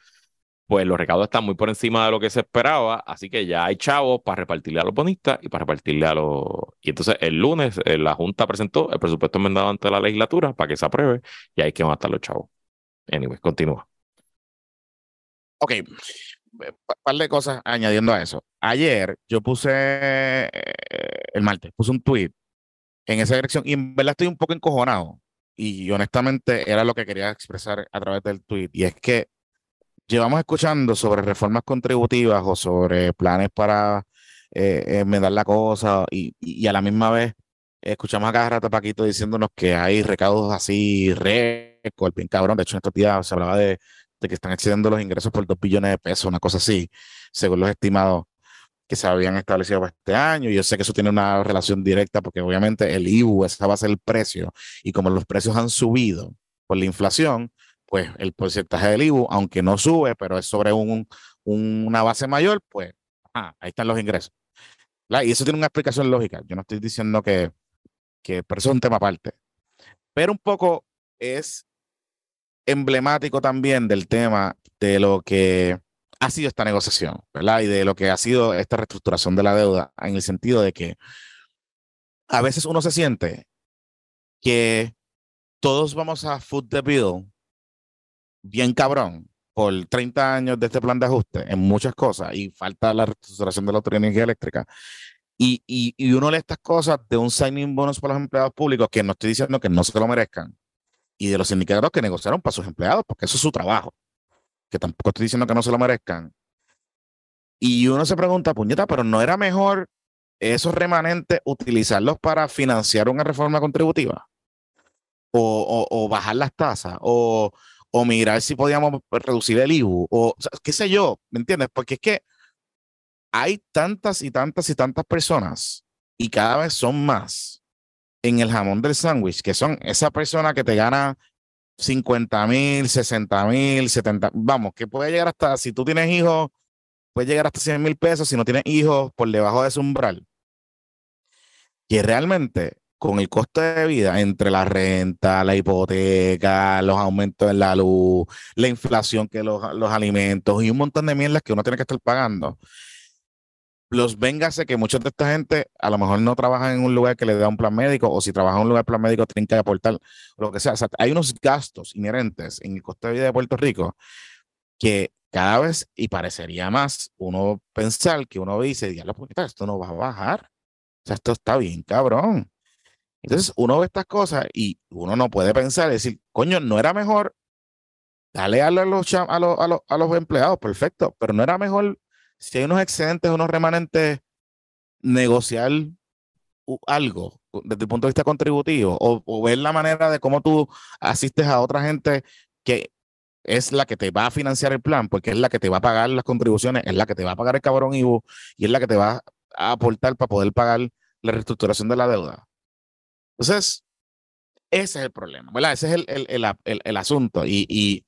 [SPEAKER 2] Pues los recaudos están muy por encima de lo que se esperaba, así que ya hay chavos para repartirle a los bonistas y para repartirle a los... Y entonces el lunes eh, la Junta presentó el presupuesto enmendado ante la legislatura para que se apruebe y ahí que van a estar los chavos. Anyway, continúa.
[SPEAKER 1] Ok, un par de cosas añadiendo a eso. Ayer yo puse, eh, el martes, puse un tweet en esa dirección y en verdad estoy un poco encojonado y honestamente era lo que quería expresar a través del tweet y es que llevamos escuchando sobre reformas contributivas o sobre planes para eh, enmendar la cosa y, y a la misma vez escuchamos a cada rato a Paquito diciéndonos que hay recaudos así récord, bien cabrón. De hecho, en estos días se hablaba de de que están excediendo los ingresos por 2 billones de pesos, una cosa así, según los estimados que se habían establecido para este año. Yo sé que eso tiene una relación directa porque obviamente el IBU, ese va a ser el precio. Y como los precios han subido por la inflación, pues el porcentaje del IBU, aunque no sube, pero es sobre un, un- una base mayor, pues ah, ahí están los ingresos. Y eso tiene una explicación lógica. Yo no estoy diciendo que, que, pero es un tema aparte. Pero un poco es emblemático también del tema de lo que ha sido esta negociación, ¿verdad? Y de lo que ha sido esta reestructuración de la deuda, en el sentido de que a veces uno se siente que todos vamos a foot the bill bien cabrón por 30 años de este plan de ajuste en muchas cosas y falta la reestructuración de la autoridad de energía eléctrica. Y, y, y, uno lee estas cosas de un signing bonus para los empleados públicos, que no estoy diciendo que no se lo merezcan, y de los sindicatos que negociaron para sus empleados, porque eso es su trabajo, que tampoco estoy diciendo que no se lo merezcan. Y uno se pregunta, puñeta, pero ¿no era mejor esos remanentes utilizarlos para financiar una reforma contributiva? O, o, o bajar las tasas, o, o mirar si podíamos reducir el IBU, o, qué sé yo, ¿me entiendes? Porque es que hay tantas y tantas y tantas personas, y cada vez son más, en el jamón del sándwich, que son esa persona que te gana 50 mil, 60 mil, 70, vamos, que puede llegar hasta, si tú tienes hijos, puede llegar hasta 100 mil pesos, si no tienes hijos, por debajo de ese umbral. Que realmente con el coste de vida entre la renta, la hipoteca, los aumentos en la luz, la inflación que los, los alimentos y un montón de mierdas que uno tiene que estar pagando. Los véngase que muchos de esta gente a lo mejor no trabajan en un lugar que le da un plan médico o si trabajan en un lugar plan médico tienen que aportar lo que sea. O sea, hay unos gastos inherentes en el coste de vida de Puerto Rico que cada vez, y parecería más, uno pensar que uno dice, diablo, esto no va a bajar. O sea, esto está bien, cabrón. Entonces uno ve estas cosas y uno no puede pensar, decir, coño, no era mejor darle a los, a los, a los, empleados, perfecto, pero no era mejor si hay unos excedentes, unos remanentes, negociar algo desde el punto de vista contributivo o, o, ver la manera de cómo tú asistes a otra gente que es la que te va a financiar el plan, porque es la que te va a pagar las contribuciones, es la que te va a pagar el cabrón IVU y es la que te va a aportar para poder pagar la reestructuración de la deuda. Entonces, ese es el problema, ¿verdad? Ese es el, el, el, el asunto. Y, y,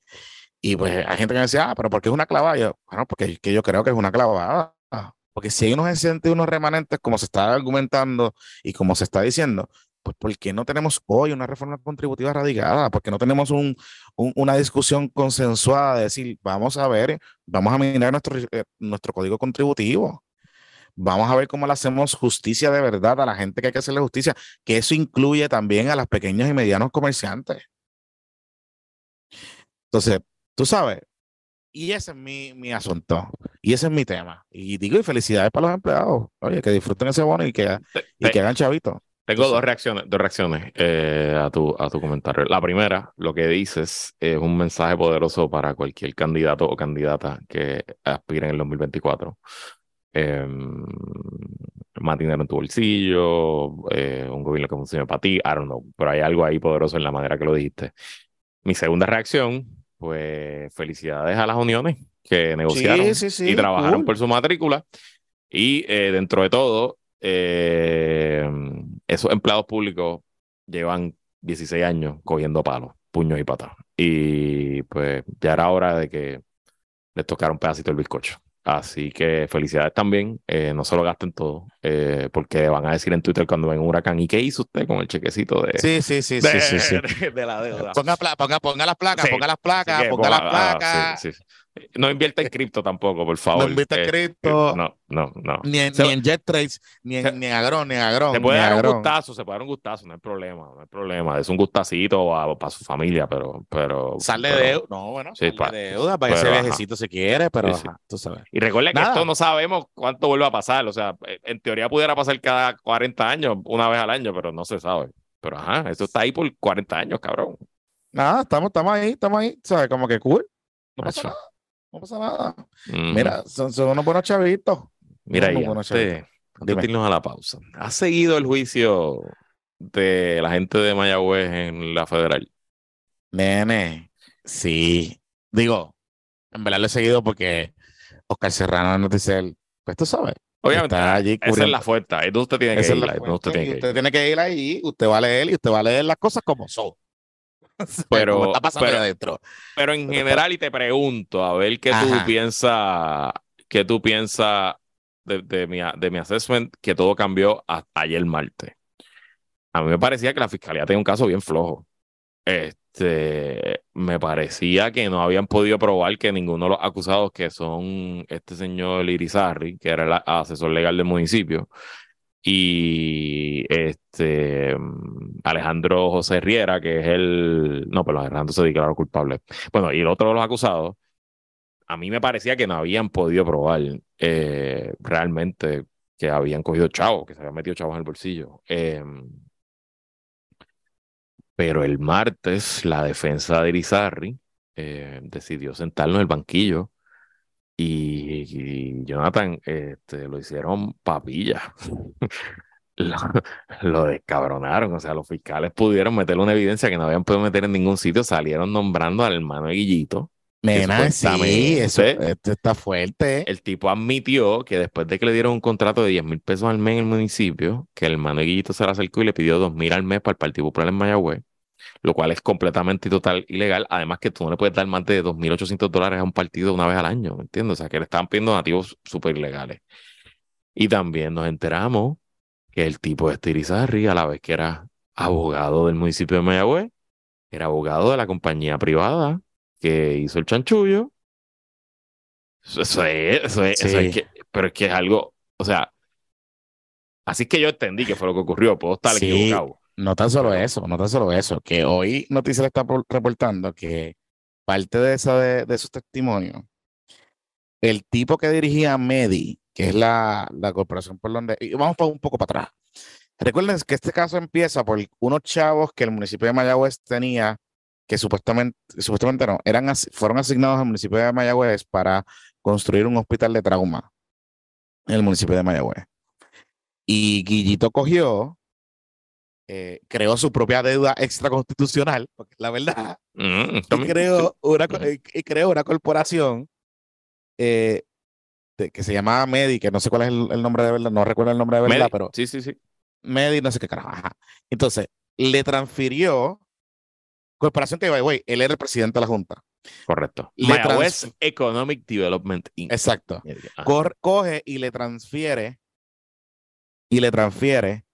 [SPEAKER 1] y, pues hay gente que me decía, ah, pero ¿por qué es una clavada? Yo, bueno, porque que yo creo que es una clavada. Porque si hay unos excedentes y unos remanentes, como se está argumentando y como se está diciendo, pues ¿por qué no tenemos hoy una reforma contributiva radicada? ¿Por qué no tenemos un, un, una discusión consensuada de decir, vamos a ver, vamos a mirar nuestro, eh, nuestro código contributivo? Vamos a ver cómo le hacemos justicia de verdad a la gente que hay que hacerle justicia, que eso incluye también a las pequeños y medianos comerciantes. Entonces, tú sabes, y ese es mi, mi asunto, y ese es mi tema. Y digo, y felicidades para los empleados. Oye, que disfruten ese bono y que, y que hagan chavitos.
[SPEAKER 2] Tengo dos reacciones, dos reacciones eh, a, tu, a tu comentario. La primera, lo que dices es un mensaje poderoso para cualquier candidato o candidata que aspire en el 2024 eh, más dinero en tu bolsillo, eh, un gobierno que funcione para ti, I don't know, pero hay algo ahí poderoso en la manera que lo dijiste. Mi segunda reacción, pues felicidades a las uniones que negociaron y trabajaron por su matrícula. Y eh, dentro de todo, eh, esos empleados públicos llevan 16 años cogiendo palos, puños y patas. Y pues ya era hora de que les tocara un pedacito del bizcocho. Así que felicidades también. Eh, no se lo gasten todo, eh, porque van a decir en Twitter cuando ven un huracán. ¿Y qué hizo usted con el chequecito de,
[SPEAKER 1] sí, sí, sí,
[SPEAKER 2] de,
[SPEAKER 1] sí, sí,
[SPEAKER 2] de la deuda?
[SPEAKER 1] Ponga, ponga, ponga las placas, ponga las placas, ponga, las placas.
[SPEAKER 2] sí, sí. No invierta en cripto tampoco, por favor.
[SPEAKER 1] No invierta en
[SPEAKER 2] eh,
[SPEAKER 1] cripto.
[SPEAKER 2] no, no, no.
[SPEAKER 1] Ni en, ni en Jet Trades, ni en, ni en Agrón, ni en Agrón.
[SPEAKER 2] Se puede dar
[SPEAKER 1] agrón.
[SPEAKER 2] un gustazo, se puede dar un gustazo, no hay problema, no hay problema. Es un gustacito para su familia, pero. pero
[SPEAKER 1] sale
[SPEAKER 2] pero,
[SPEAKER 1] de deuda. No, bueno,
[SPEAKER 2] sí,
[SPEAKER 1] sale de deuda para ese viajecito si quiere, pero
[SPEAKER 2] sí,
[SPEAKER 1] ajá, tú sabes.
[SPEAKER 2] Y recuerda que
[SPEAKER 1] Nada.
[SPEAKER 2] esto no sabemos cuánto vuelve a pasar. O sea, en teoría pudiera pasar cada 40 años, una vez al año, pero no se sabe. Pero ajá, esto está ahí por 40 años, cabrón.
[SPEAKER 1] Nada, estamos, estamos ahí, estamos ahí, ¿sabes? Como que cool. No pasa nada. No pasa nada. Mira, son, son unos buenos chavitos.
[SPEAKER 2] Mira,
[SPEAKER 1] unos
[SPEAKER 2] y
[SPEAKER 1] buenos
[SPEAKER 2] antes,
[SPEAKER 1] chavitos.
[SPEAKER 2] antes de irnos a la pausa, ¿has seguido el juicio de la gente de Mayagüez en la federal?
[SPEAKER 1] Nene, sí. Digo, en verdad lo he seguido porque Oscar Serrano nos dice él, pues tú sabes.
[SPEAKER 2] Obviamente,
[SPEAKER 1] está allí
[SPEAKER 2] esa es la fuerza. Usted tiene que ir. usted tiene que ir
[SPEAKER 1] ahí, usted va a leer y usted va a leer las cosas como son.
[SPEAKER 2] Pero-
[SPEAKER 1] está pasando
[SPEAKER 2] pero-
[SPEAKER 1] adentro.
[SPEAKER 2] Pero en general, y te pregunto, a ver qué tú piensas, qué tú piensas de, mi, de mi assessment que todo cambió ayer martes. A mí me parecía que la fiscalía tenía un caso bien flojo. Este, me parecía que no habían podido probar que ninguno de los acusados, que son este señor Irizarri, que era el asesor legal del municipio, y este Alejandro José Riera, que es el. No, pero Alejandro se declaró culpable. Bueno, y el otro de los acusados, a mí me parecía que no habían podido probar eh, realmente que habían cogido chavos, que se habían metido chavos en el bolsillo. Em, pero el martes la defensa de Irizarri eh, decidió sentarlo en el banquillo y, Jonathan este, lo hicieron papilla. lo, lo, descabronaron. O sea, los fiscales pudieron meterle una evidencia que no habían podido meter en ningún sitio. Salieron nombrando al hermano de Guillito.
[SPEAKER 1] Mena, sí, eso está fuerte.
[SPEAKER 2] El tipo admitió que después de que le dieron un contrato de 10 mil pesos al mes en el municipio, que el hermano de Guillito se le acercó y le pidió 2 mil al mes para el Partido Popular en Mayagüez lo cual es completamente y total ilegal. Además que tú no le puedes dar más de 2.800 dólares a un partido una vez al año, ¿me entiendes? O sea, que le estaban pidiendo nativos súper ilegales. Y también nos enteramos que el tipo de Estirizarri, a la vez que era abogado del municipio de Mayagüez, era abogado de la compañía privada que hizo el chanchullo. Eso es, eso es, eso es que, pero es que es algo, o sea, así que yo entendí que fue lo que ocurrió, puedo estar equivocado.
[SPEAKER 1] No tan solo eso, no tan solo eso, que hoy Noticias está reportando que parte de, esa de, de esos testimonios, el tipo que dirigía Medi, que es la, la corporación por donde, y vamos un poco para atrás. Recuerden que este caso empieza por unos chavos que el municipio de Mayagüez tenía, que supuestamente, supuestamente no, eran, fueron asignados al municipio de Mayagüez para construir un hospital de trauma en el municipio de Mayagüez. Y Guillito cogió eh, creó su propia deuda extraconstitucional, porque es la verdad, mm, y, creó una, y creó una corporación eh, que se llamaba Medi, que no sé cuál es el, nombre de verdad, no recuerdo el nombre de verdad, pero
[SPEAKER 2] sí, sí, sí.
[SPEAKER 1] Medi, no sé qué carajo. Entonces, le transfirió corporación que, güey, él era el presidente de la Junta.
[SPEAKER 2] Correcto. Mayagüez Economic Development
[SPEAKER 1] Inc. Exacto. coge y le transfiere y le transfiere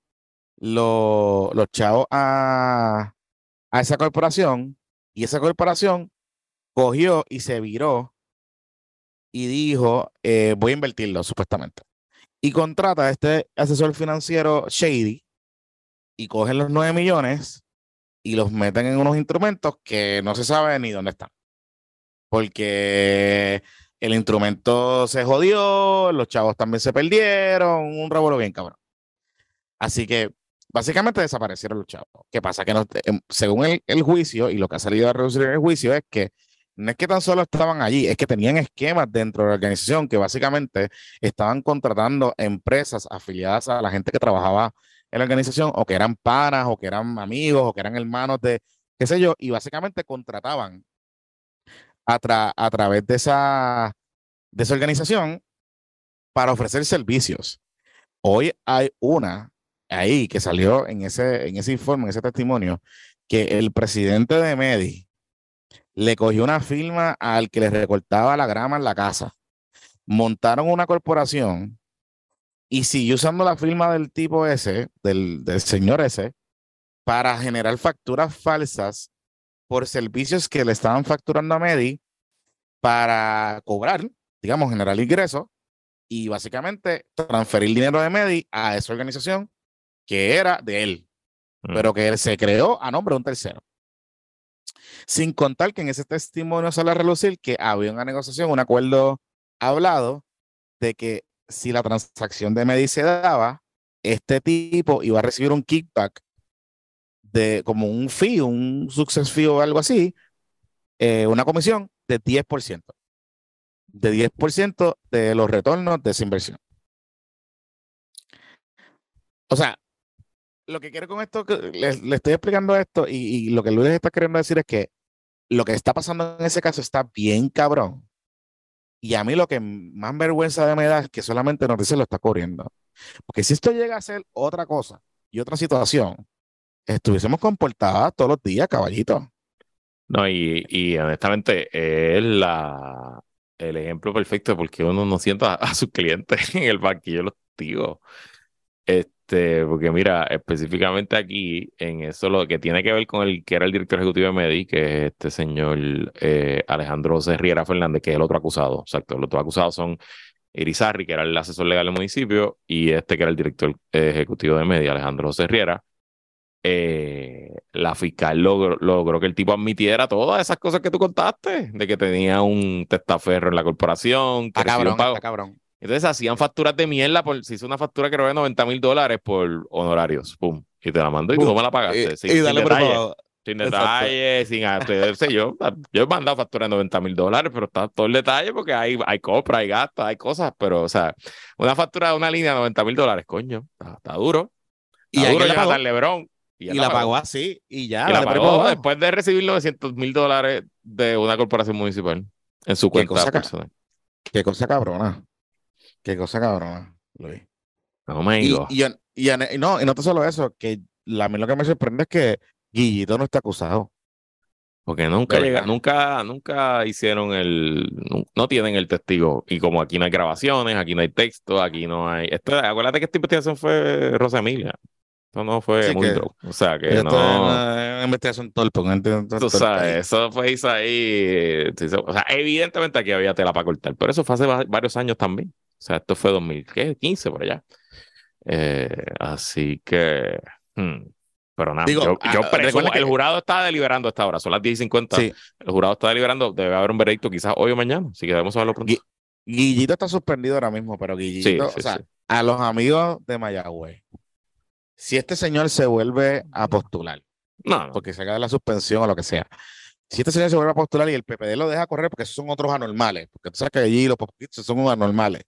[SPEAKER 1] los chavos a, a esa corporación y esa corporación cogió y se viró y dijo, eh, voy a invertirlo supuestamente. Y contrata a este asesor financiero Shady y cogen los 9 millones y los meten en unos instrumentos que no se sabe ni dónde están. Porque el instrumento se jodió, los chavos también se perdieron, un revuelo bien cabrón. Así que básicamente desaparecieron los chavos. ¿Qué pasa? Que em, según el, juicio y lo que ha salido a reducir en el juicio es que no es que tan solo estaban allí, es que tenían esquemas dentro de la organización que básicamente estaban contratando empresas afiliadas a la gente que trabajaba en la organización o que eran panas o que eran amigos o que eran hermanos de qué sé yo, y básicamente contrataban a, a través de esa, de esa organización para ofrecer servicios. Hoy hay una ahí que salió en ese, en ese informe, en ese testimonio, que el presidente de Medi le cogió una firma al que le recortaba la grama en la casa. Montaron una corporación y siguió usando la firma del tipo ese, del, del señor ese, para generar facturas falsas por servicios que le estaban facturando a Medi para cobrar, digamos, generar ingresos y básicamente transferir dinero de Medi a esa organización que era de él, mm. pero que él se creó a nombre de un tercero. Sin contar que en ese testimonio sale a relucir que había una negociación, un acuerdo hablado de que si la transacción de Medi se daba, este tipo iba a recibir un kickback de como un fee, un success fee o algo así, eh, una comisión de 10%. De 10% de los retornos de esa inversión. O sea, lo que quiero con esto, le, estoy explicando esto y, lo que Luis está queriendo decir es que lo que está pasando en ese caso está bien cabrón. Y a mí lo que más vergüenza de me da es que solamente Noticias lo está corriendo. Porque si esto llega a ser otra cosa y otra situación, estuviésemos comportadas todos los días, caballito.
[SPEAKER 2] No, y, y honestamente es la, el ejemplo perfecto de por qué uno no sienta a, sus clientes en el banquillo los tíos. Porque mira, específicamente aquí, en eso lo que tiene que ver con el que era el director ejecutivo de Medi, que es este señor eh, Alejandro Serriera Fernández, que es el otro acusado. Exacto, los otros acusados son Irizarri, que era el asesor legal del municipio, y este que era el director ejecutivo de Medi, Alejandro Serriera. Eh, la fiscal logró, logró, que el tipo admitiera todas esas cosas que tú contaste, de que tenía un testaferro en la corporación. Que
[SPEAKER 1] cabrón, cabrón.
[SPEAKER 2] Entonces hacían facturas de mierda, por, se hizo una factura creo de 90 mil dólares por honorarios, pum, y te la mando y tú no me la pagaste. sin, y dale sin sin detalles, sin sé yo. Yo he mandado facturas de 90 mil dólares, pero está todo el detalle porque hay, hay compra, hay gastos, hay cosas, pero, o sea, una factura de una línea de 90 mil dólares, coño, está, duro. y duro ya Lebron.
[SPEAKER 1] Y, la, pagó. así, y ya.
[SPEAKER 2] Y la, pagó después de recibir 900 mil dólares de una corporación municipal en su cuenta personal.
[SPEAKER 1] Qué cosa cabrona. Qué cosa cabrona, Luis.
[SPEAKER 2] No me digo.
[SPEAKER 1] Y, y, no, y no solo eso, que la, a mí lo que me sorprende es que Guillito no está acusado.
[SPEAKER 2] Porque nunca llega, nunca, nunca hicieron el, no, tienen el testigo. Y como aquí no hay grabaciones, aquí no hay texto, aquí no hay. Esto, acuérdate que esta investigación fue Rosa Emilia. Esto no fue muy O sea que no.
[SPEAKER 1] Una investigación torpe.
[SPEAKER 2] Tú sabes, eso fue ahí. O sea, evidentemente aquí había tela para cortar. Pero eso fue hace varios años también. O sea, esto fue 2015 por allá. Eh, así que. Hmm, pero nada, yo, yo ah, presumo, el jurado está deliberando a esta hora, son las 10 y 50. Sí. El jurado está deliberando, debe haber un veredicto quizás hoy o mañana, así que debemos saberlo pronto.
[SPEAKER 1] Guillito está suspendido ahora mismo, pero Guillito, o sea, a los amigos de Mayagüez, si este señor se vuelve a postular, no, porque se de la suspensión o lo que sea, si este señor se vuelve a postular y el PPD lo deja correr porque esos son otros anormales, porque tú sabes que allí los postulistas son anormales.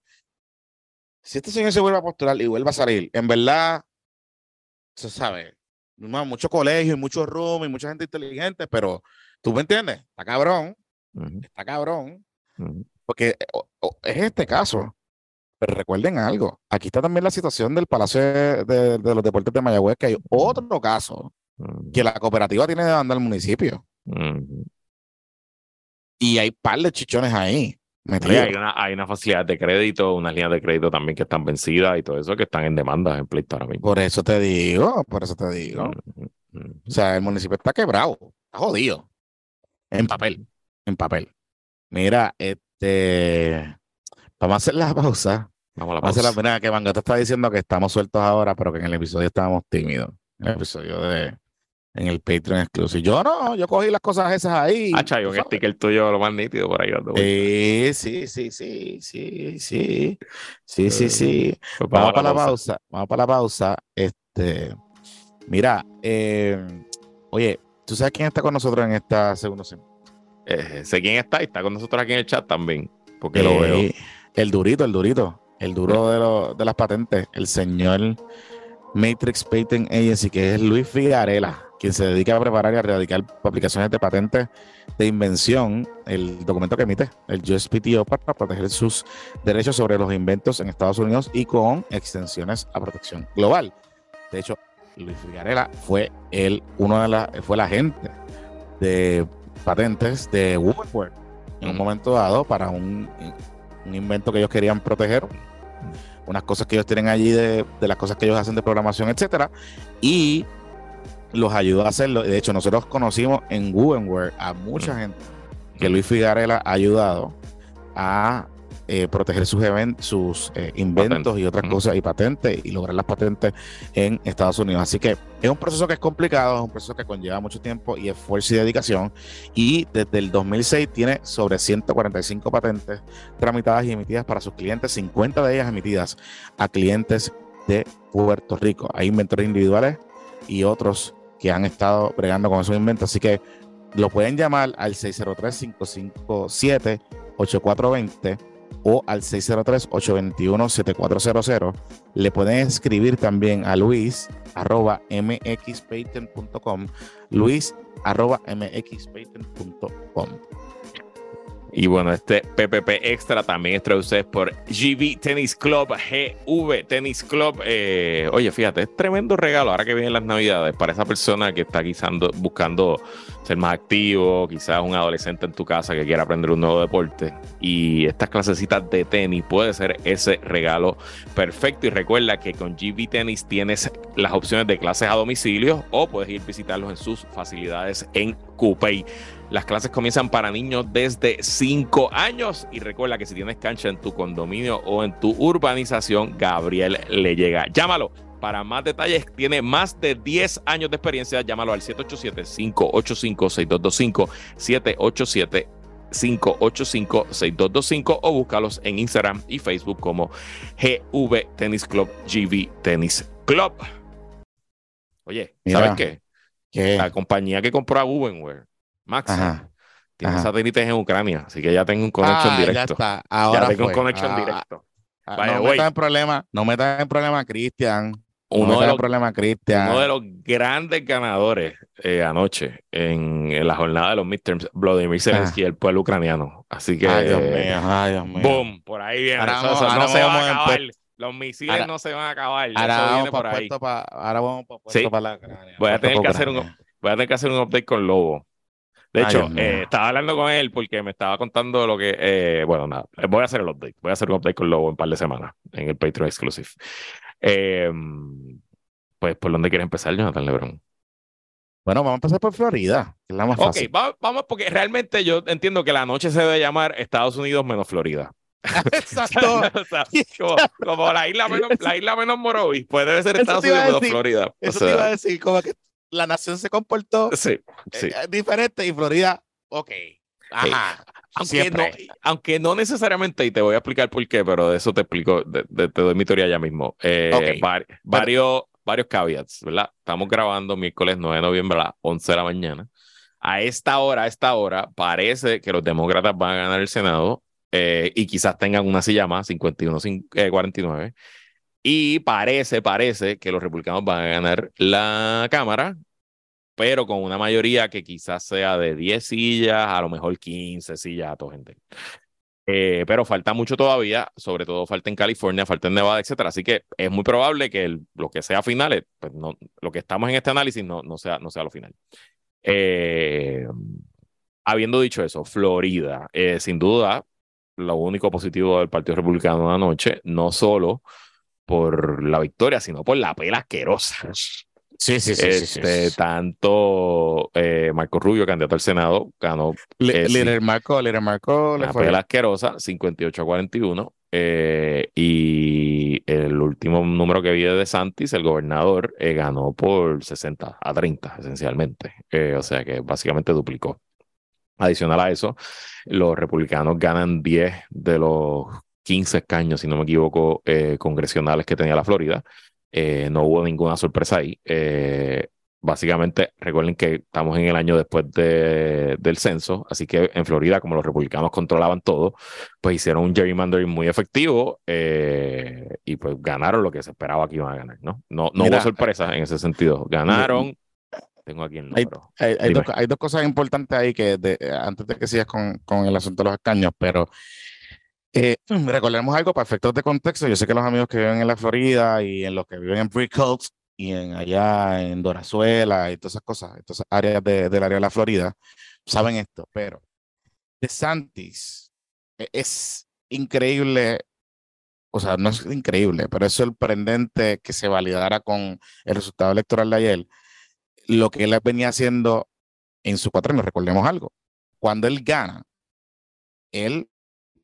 [SPEAKER 1] Si este señor se vuelve a postular y vuelve a salir, en verdad, se sabe, mucho colegio y mucho room y mucha gente inteligente, pero tú me entiendes, está cabrón, está cabrón, porque eh, es este caso. Pero recuerden algo, aquí está también la situación del Palacio de, los Deportes de Mayagüez, que hay otro caso que la cooperativa tiene de demanda al municipio. Y hay par de chichones ahí.
[SPEAKER 2] Hay, una, hay una facilidad de crédito, unas líneas de crédito también que están vencidas y todo eso que están en demanda en pleito ahora mismo.
[SPEAKER 1] Por eso te digo, por eso te digo. O sea, el municipio está quebrado, está jodido. En papel, en papel. Mira, este, vamos a hacer la pausa. Vamos a la pausa. Vamos a hacer la pena que Mangata está diciendo que estamos sueltos ahora, pero que en el episodio estábamos tímidos. En el episodio de, en el Patreon exclusive. Yo no, yo cogí las cosas esas ahí.
[SPEAKER 2] Ah, Chayo, un sticker tuyo lo más nítido por ahí.
[SPEAKER 1] Sí, sí, sí, sí, sí, sí, sí, sí, sí. Pues vamos, para la pausa. Vamos para la pausa. Este, mira, eh, oye, ¿tú sabes quién está con nosotros en esta segunda semana?
[SPEAKER 2] Eh, sé quién está y está con nosotros aquí en el chat también, porque lo veo. Eh,
[SPEAKER 1] el durito, el durito, el duro de, lo, de las patentes, el señor Matrix Patent Agency, que es Luis Figarela quien se dedica a preparar y a erradicar aplicaciones de patentes de invención, el documento que emite el USPTO para proteger sus derechos sobre los inventos en Estados Unidos y con extensiones a protección global. De hecho, Luis Figarela fue el, uno de la, fue el agente de patentes de Woodward en un momento dado para un, un invento que ellos querían proteger unas cosas que ellos tienen allí de, de, las cosas que ellos hacen de programación, etcétera, y los ayudó a hacerlo. De hecho, nosotros conocimos en Gubenware a mucha gente que Luis Figarela ha ayudado a eh, proteger sus, sus eh, inventos y otras cosas y patentes y lograr las patentes en Estados Unidos. Así que es un proceso que es complicado, es un proceso que conlleva mucho tiempo y esfuerzo y dedicación. Y desde el 2006 tiene sobre 145 patentes tramitadas y emitidas para sus clientes, 50 de ellas emitidas a clientes de Puerto Rico. Hay inventores individuales y otros que han estado bregando con esos inventos. Así que lo pueden llamar al 603-557-8420 o al 603-821-7400. Le pueden escribir también a luis arroba mxpatent.com luis arroba mxpatent.com
[SPEAKER 2] y bueno, este PPP Extra también es traducido por GV Tennis Club, GV Tennis Club. Eh, oye, fíjate, es tremendo regalo ahora que vienen las navidades para esa persona que está guisando, buscando ser más activo, quizás un adolescente en tu casa que quiera aprender un nuevo deporte. Y estas clasecitas de tenis puede ser ese regalo perfecto. Y recuerda que con GB Tennis tienes las opciones de clases a domicilio o puedes ir a visitarlos en sus facilidades en Coupey. Las clases comienzan para niños desde 5 años y recuerda que si tienes cancha en tu condominio o en tu urbanización, Gabriel le llega. Llámalo para más detalles, tiene más de 10 años de experiencia. Llámalo al 787-585-6225, 787-585-6225 o búscalos en Instagram y Facebook como GV Tennis Club, GV Tennis Club. Oye, ¿sabes qué? La compañía que compró a Ubenware, Max, tiene satélites en Ucrania, así que ya tengo un conexión ah, directo.
[SPEAKER 1] Ya, está. Ahora
[SPEAKER 2] tengo un conexión ah, directo.
[SPEAKER 1] Ah, no metas en problema, no metas en problema, Cristian
[SPEAKER 2] uno, de los,
[SPEAKER 1] problema, Cristian.
[SPEAKER 2] uno de los grandes ganadores eh, anoche en, la jornada de los midterms, Vladimir ah. Zelensky, el pueblo ucraniano. Así que.
[SPEAKER 1] Ay, Dios mío, ay, Dios mío.
[SPEAKER 2] Boom, por ahí viene. Ahora, eso, no se van a acabar. Los misiles no se van a acabar.
[SPEAKER 1] Ahora eso vamos por ahí. ahora vamos por puesto para la Ucrania.
[SPEAKER 2] Voy a, tener que hacer un, voy a tener que hacer un update con Lobo. De hecho, eh, estaba hablando con él porque me estaba contando lo que. Eh, bueno, nada, voy a hacer el update. Voy a hacer un update con Lobo en un par de semanas en el Patreon Exclusive. Eh, pues, ¿por dónde quieres empezar, Jonathan Lebron?
[SPEAKER 1] Bueno, vamos a empezar por Florida, que es la más fácil.
[SPEAKER 2] Ok, vamos, porque realmente yo entiendo que la noche se debe llamar Estados Unidos menos Florida.
[SPEAKER 1] Exacto.
[SPEAKER 2] como, la isla menos, la isla menos Morovis, pues debe ser Estados Unidos menos Florida.
[SPEAKER 1] Eso te iba a decir, como que la nación se comportó
[SPEAKER 2] sí, sí.
[SPEAKER 1] Eh, diferente y Florida, ok. Ajá.
[SPEAKER 2] Aunque no, aunque no, necesariamente, y te voy a explicar por qué, pero de eso te explico, te doy mi teoría ya mismo. Eh, varios, varios caveats, ¿verdad? Estamos grabando miércoles 9 de noviembre a las 11 de la mañana. A esta hora, a esta hora, parece que los demócratas van a ganar el Senado eh, y quizás tengan una silla más, 51-49. Eh, y parece, parece que los republicanos van a ganar la Cámara, pero con una mayoría que quizás sea de 10 sillas, a lo mejor 15 sillas a toda gente. Eh, pero falta mucho todavía, sobre todo falta en California, falta en Nevada, etcétera. Así que es muy probable que lo que sea finales, pues no, lo que estamos en este análisis no, no, sea, no sea lo final. Eh, habiendo dicho eso, Florida, eh, sin duda, lo único positivo del Partido Republicano de anoche, no solo por la victoria, sino por la pela asquerosa
[SPEAKER 1] Sí, sí, sí.
[SPEAKER 2] Este, Tanto eh, Marco Rubio, candidato al Senado, ganó.
[SPEAKER 1] Eh, líder Marco, líder Marco.
[SPEAKER 2] La fue asquerosa, 58 a 41. Eh, y el último número que vi de Santis, el gobernador, eh, ganó por 60 a 30, esencialmente. o sea que básicamente duplicó. Adicional a eso, los republicanos ganan 10 de los 15 escaños, si no me equivoco, congresionales que tenía la Florida. Eh, no hubo ninguna sorpresa ahí. Eh, básicamente, recuerden que estamos en el año después de, del censo, así que en Florida, como los republicanos controlaban todo, pues hicieron un gerrymandering muy efectivo eh, y pues ganaron lo que se esperaba que iban a ganar, ¿no? No, no hubo sorpresa en ese sentido. Ganaron. Tengo aquí el número.
[SPEAKER 1] Hay, hay, dos, cosas importantes ahí que antes de que sigas con, con el asunto de los escaños, pero eh, recordemos algo para efectos de contexto. Yo sé que los amigos que viven en la Florida y en los que viven en Brickhouse y en allá en Dorazuela y todas esas cosas, áreas del área de la Florida, saben esto, pero de Santis e, es increíble, o sea, no es increíble, pero es sorprendente que se validara con el resultado electoral de ayer lo que él venía haciendo en su cuatreno. Recordemos algo, cuando él gana, él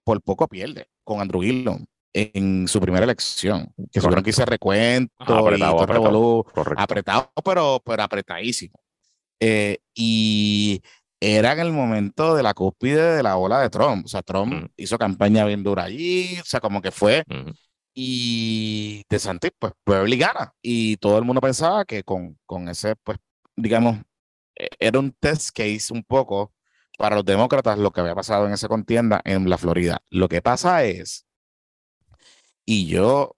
[SPEAKER 1] por poco pierde con Andrew Gillon en su primera elección. Que tuvieron que hice recuento apretado, apretado, pero, pero apretadísimo. Eh, y era en el momento de la cúspide de la ola de Trump. O sea, Trump mm. hizo campaña bien dura allí, o sea, como que fue. Mm. Y de Santis, pues, Beverly gana. Y todo el mundo pensaba que con, con ese, pues, digamos, e, era un test case un poco para los demócratas lo que había pasado en esa contienda en la Florida. Lo que pasa es, y yo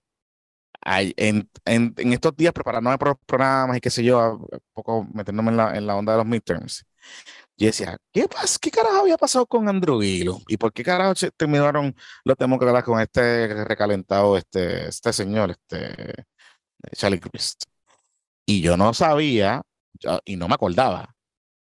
[SPEAKER 1] en, en, estos días preparándome para los programas y qué sé yo, un poco metiéndome en la, en la onda de los midterms, yo decía, ¿qué, pas ¿qué carajo había pasado con Andrew Gilo? ¿Y por qué carajo terminaron los demócratas con este recalentado, este, este señor, este Charlie Crist? Y yo no sabía, y no me acordaba,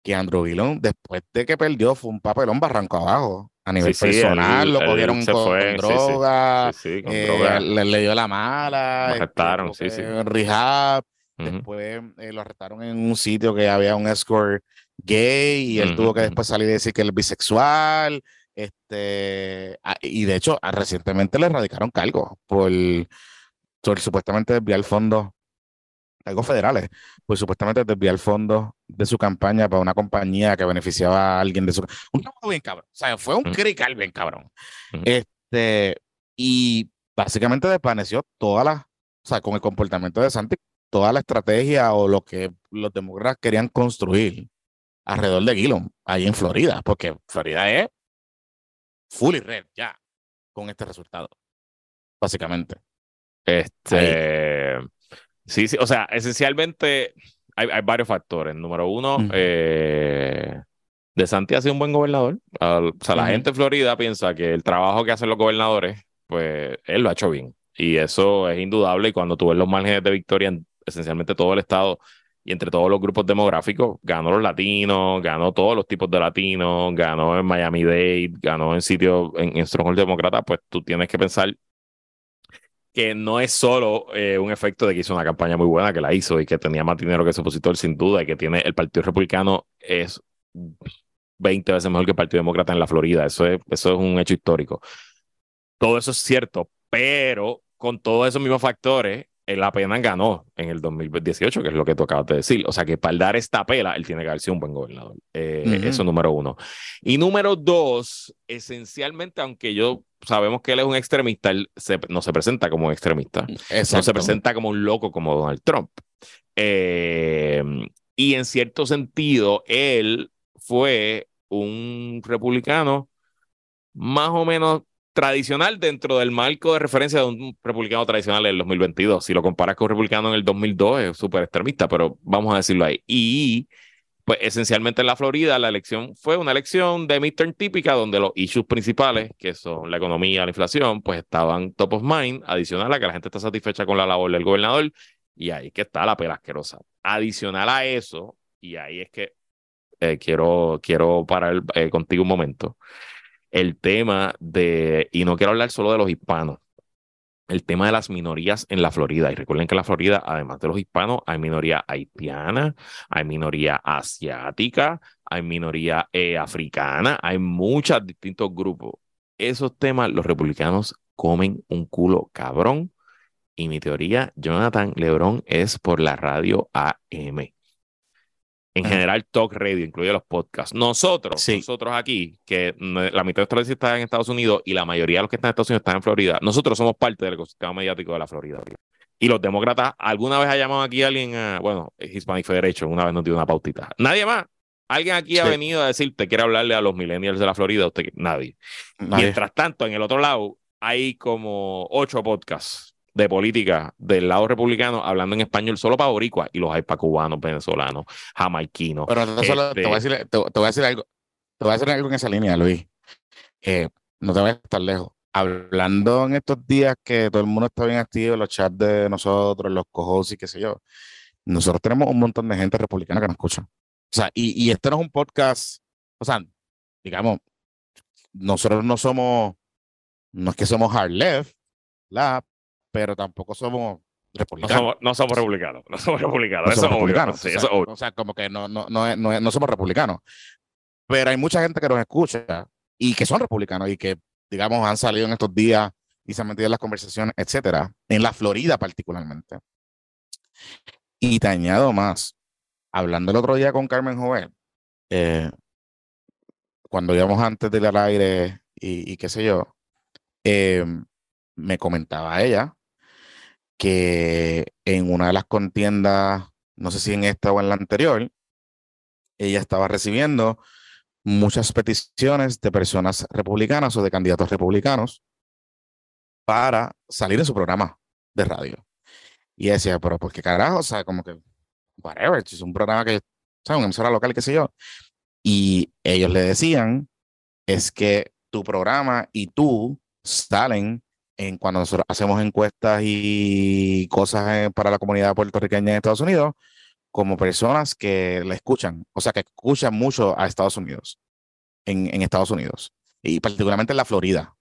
[SPEAKER 1] que Andrew Gillum, después de que perdió, fue un papelón barranco abajo. A nivel personal, lo cogieron con, droga, le, dio la mala.
[SPEAKER 2] Lo arrestaron, sí, sí.
[SPEAKER 1] Rehab. Después eh, lo arrestaron en un sitio que había un escort gay y él tuvo que después salir y decir que él es bisexual. Este, ah, y de hecho, ah, recientemente le erradicaron cargos por, por supuestamente desviar fondos, cargos federales, pues supuestamente desviar fondos de su campaña para una compañía que beneficiaba a alguien de su. Un trabajo bien cabrón. O sea, fue un crical bien cabrón. Este, y básicamente desvaneció toda la, o sea, con el comportamiento de Santi, toda la estrategia o lo que los demócratas querían construir alrededor de Gillum, ahí en Florida, porque Florida es fully red ya con este resultado, básicamente.
[SPEAKER 2] Este, sí, sí, o sea, esencialmente hay, hay varios factores. Número uno, eh, De Santi ha sido un buen gobernador. o sea, la gente en Florida piensa que el trabajo que hacen los gobernadores, pues él lo ha hecho bien. Y eso es indudable. Y cuando tú ves los márgenes de victoria en esencialmente todo el estado, y entre todos los grupos demográficos, ganó los latinos, ganó todos los tipos de latinos, ganó en Miami-Dade, ganó en sitios, en, en Stronghold Demócrata, pues tú tienes que pensar que no es solo eh, un efecto de que hizo una campaña muy buena, que la hizo y que tenía más dinero que su opositor, sin duda, y que tiene el Partido Republicano es 20 veces mejor que el Partido Demócrata en la Florida. Eso es, eso es un hecho histórico. Todo eso es cierto, pero con todos esos mismos factores, él apenas ganó en el 2018, que es lo que tú acabas de decir. O sea que para dar esta pela, él tiene que haber sido un buen gobernador. Eh, eso número uno. Y número dos, esencialmente, aunque yo sabemos que él es un extremista, él no se presenta como un extremista. No se presenta como un loco como Donald Trump. Eh, y en cierto sentido, él fue un republicano más o menos tradicional dentro del marco de referencia de un republicano tradicional en el 2022. Si lo comparas con un republicano en el 2002, es súper extremista, pero vamos a decirlo ahí. Y pues esencialmente en la Florida la elección fue una elección de midterm típica donde los issues principales, que son la economía, la inflación, pues estaban top of mind, adicional a que la gente está satisfecha con la labor del gobernador y ahí que está la pela asquerosa. Adicional a eso, y ahí es que eh, quiero, quiero parar eh, contigo un momento el tema de, y no quiero hablar solo de los hispanos, el tema de las minorías en la Florida. Y recuerden que en la Florida, además de los hispanos, hay minoría haitiana, hay minoría asiática, hay minoría eh, africana, hay muchos distintos grupos. Esos temas los republicanos comen un culo cabrón. Y mi teoría, Jonathan Lebron es por la radio AM en general talk radio, incluye los podcasts. Nosotros, nosotros aquí, que la mitad de audiencia está en Estados Unidos y la mayoría de los que están en Estados Unidos están en Florida, nosotros somos parte del ecosistema mediático de la Florida. Y los demócratas, ¿alguna vez ha llamado aquí a alguien, a, bueno, Hispanic Federation, una vez nos dio una pautita? Nadie más. ¿Alguien aquí ha venido a decir, te quiere hablarle a los millennials de la Florida? Usted, nadie. Mientras tanto, en el otro lado, hay como ocho podcasts de política del lado republicano hablando en español solo para boricua y los hay para cubanos, venezolanos, jamaiquinos.
[SPEAKER 1] Pero no solo, te, voy a este decir, te, voy a decir algo, te voy a decir algo en esa línea, Luis. Eh, no te vayas a estar lejos. Hablando en estos días que todo el mundo está bien activo, los chats de nosotros, los cojos y qué sé yo, nosotros tenemos un montón de gente republicana que nos escucha. O sea, y, y este no es un podcast, o sea, digamos, nosotros no somos, no es que somos hard left, la, pero tampoco somos republicanos.
[SPEAKER 2] No somos, republicanos, no somos republicanos. eso republicanos.
[SPEAKER 1] Es o, sea, como que no, no, no, no, no somos republicanos. Pero hay mucha gente que nos escucha y que son republicanos y que, digamos, han salido en estos días y se han metido en las conversaciones, etcétera, en la Florida particularmente. Y te añado más, hablando el otro día con Carmen Joven, eh, cuando íbamos antes del aire y, y qué sé yo, eh, me comentaba ella que en una de las contiendas, no sé si en esta o en la anterior, ella estaba recibiendo muchas peticiones de personas republicanas o de candidatos republicanos para salir en su programa de radio. Y decía, pero ¿por qué carajo? O sea, como que, whatever, es un programa que, ¿sabes? Una emisora local, qué sé yo. Y ellos le decían, es que tu programa y tú salen en cuando nosotros hacemos encuestas y cosas eh, para la comunidad puertorriqueña en Estados Unidos, como personas que la escuchan, o sea, que escuchan mucho a Estados Unidos, en, Estados Unidos, y particularmente en la Florida.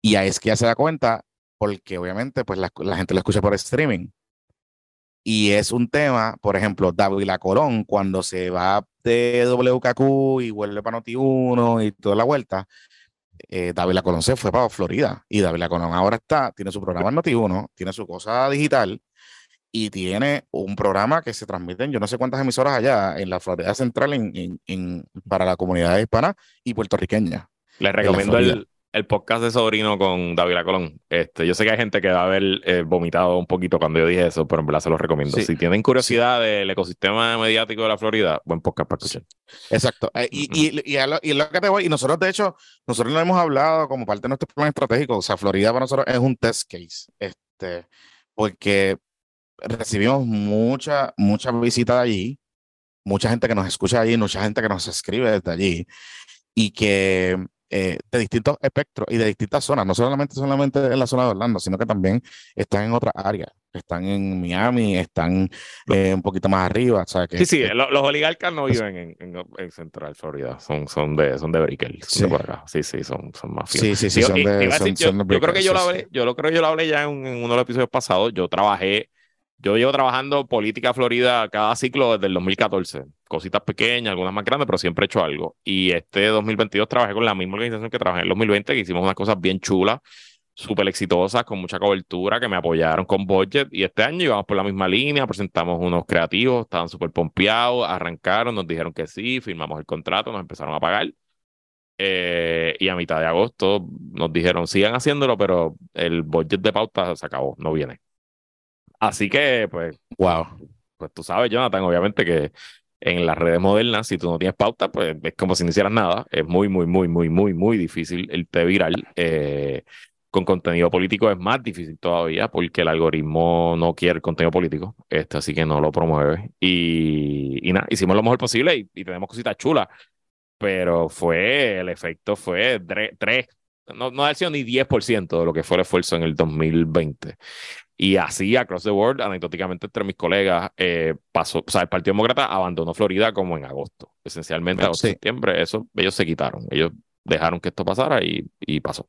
[SPEAKER 1] Y ahí es que ya se da cuenta, porque obviamente pues la, gente lo escucha por streaming. Y es un tema, por ejemplo, Dávila Colón, cuando se va de WKQ y vuelve para Noti1 y toda la vuelta, eh, Dávila Colón se fue para Florida. Y Dávila Colón ahora está, tiene su programa en Noti1, tiene su cosa digital y tiene un programa que se transmite en yo no sé cuántas emisoras allá en la Florida Central en, en, para la comunidad hispana y puertorriqueña.
[SPEAKER 2] Les recomiendo el, el podcast de Sobrino con David Colón. Este, yo sé que hay gente que va a haber eh, vomitado un poquito cuando yo dije eso, pero en verdad se los recomiendo. Si tienen curiosidad del ecosistema mediático de la Florida, buen podcast para escuchar.
[SPEAKER 1] Exacto. Eh, y, y, y, lo, y, lo, que te voy, y nosotros de hecho, nosotros lo hemos hablado como parte de nuestro plan estratégico. O sea, Florida para nosotros es un test case. Este, porque recibimos mucha, mucha visita de allí, mucha gente que nos escucha allí, mucha gente que nos escribe desde allí. Y que eh, de distintos espectros y de distintas zonas, no solamente, solamente en la zona de Orlando, sino que también están en otras áreas. Están en Miami, están eh, un poquito más arriba. O que,
[SPEAKER 2] sí, sí, los, oligarcas no viven en, en, Central Florida, son, son de, son de Brickell, sí. Sí, sí, son, son más
[SPEAKER 1] Sí, sí, sí, son de, son,
[SPEAKER 2] yo,
[SPEAKER 1] son de
[SPEAKER 2] yo, creo que yo lo hablé, yo lo creo que yo lo hablé ya en, en uno de los episodios pasados. Yo trabajé yo llevo trabajando política Florida cada ciclo desde el 2014. Cositas pequeñas, algunas más grandes, pero siempre he hecho algo. Y este 2022 trabajé con la misma organización que trabajé en el 2020, que hicimos unas cosas bien chulas, súper exitosas, con mucha cobertura, que me apoyaron con budget. Y este año íbamos por la misma línea, presentamos unos creativos, estaban súper pompeados, arrancaron, nos dijeron que sí, firmamos el contrato, nos empezaron a pagar. Eh, y a mitad de agosto nos dijeron, sigan haciéndolo, pero el budget de pauta se acabó, no viene. Así que, pues,
[SPEAKER 1] wow.
[SPEAKER 2] Pues tú sabes, Jonathan, obviamente que en las redes modernas, si tú no tienes pauta, pues es como si no hicieras nada. Es muy, muy, muy, muy, muy, muy difícil el viral. Eh, con contenido político es más difícil todavía porque el algoritmo no quiere contenido político, este, así que no lo promueve. Y, nada, hicimos lo mejor posible y, y tenemos cositas chulas, pero fue, el efecto fue 3, no, no ha sido ni 10% de lo que fue el esfuerzo en el 2020. Y así, across the world, anecdóticamente entre mis colegas, eh, pasó, o sea, el Partido Demócrata abandonó Florida como en agosto. Esencialmente, agosto, sí. septiembre, eso, ellos se quitaron. Ellos dejaron que esto pasara y, y pasó.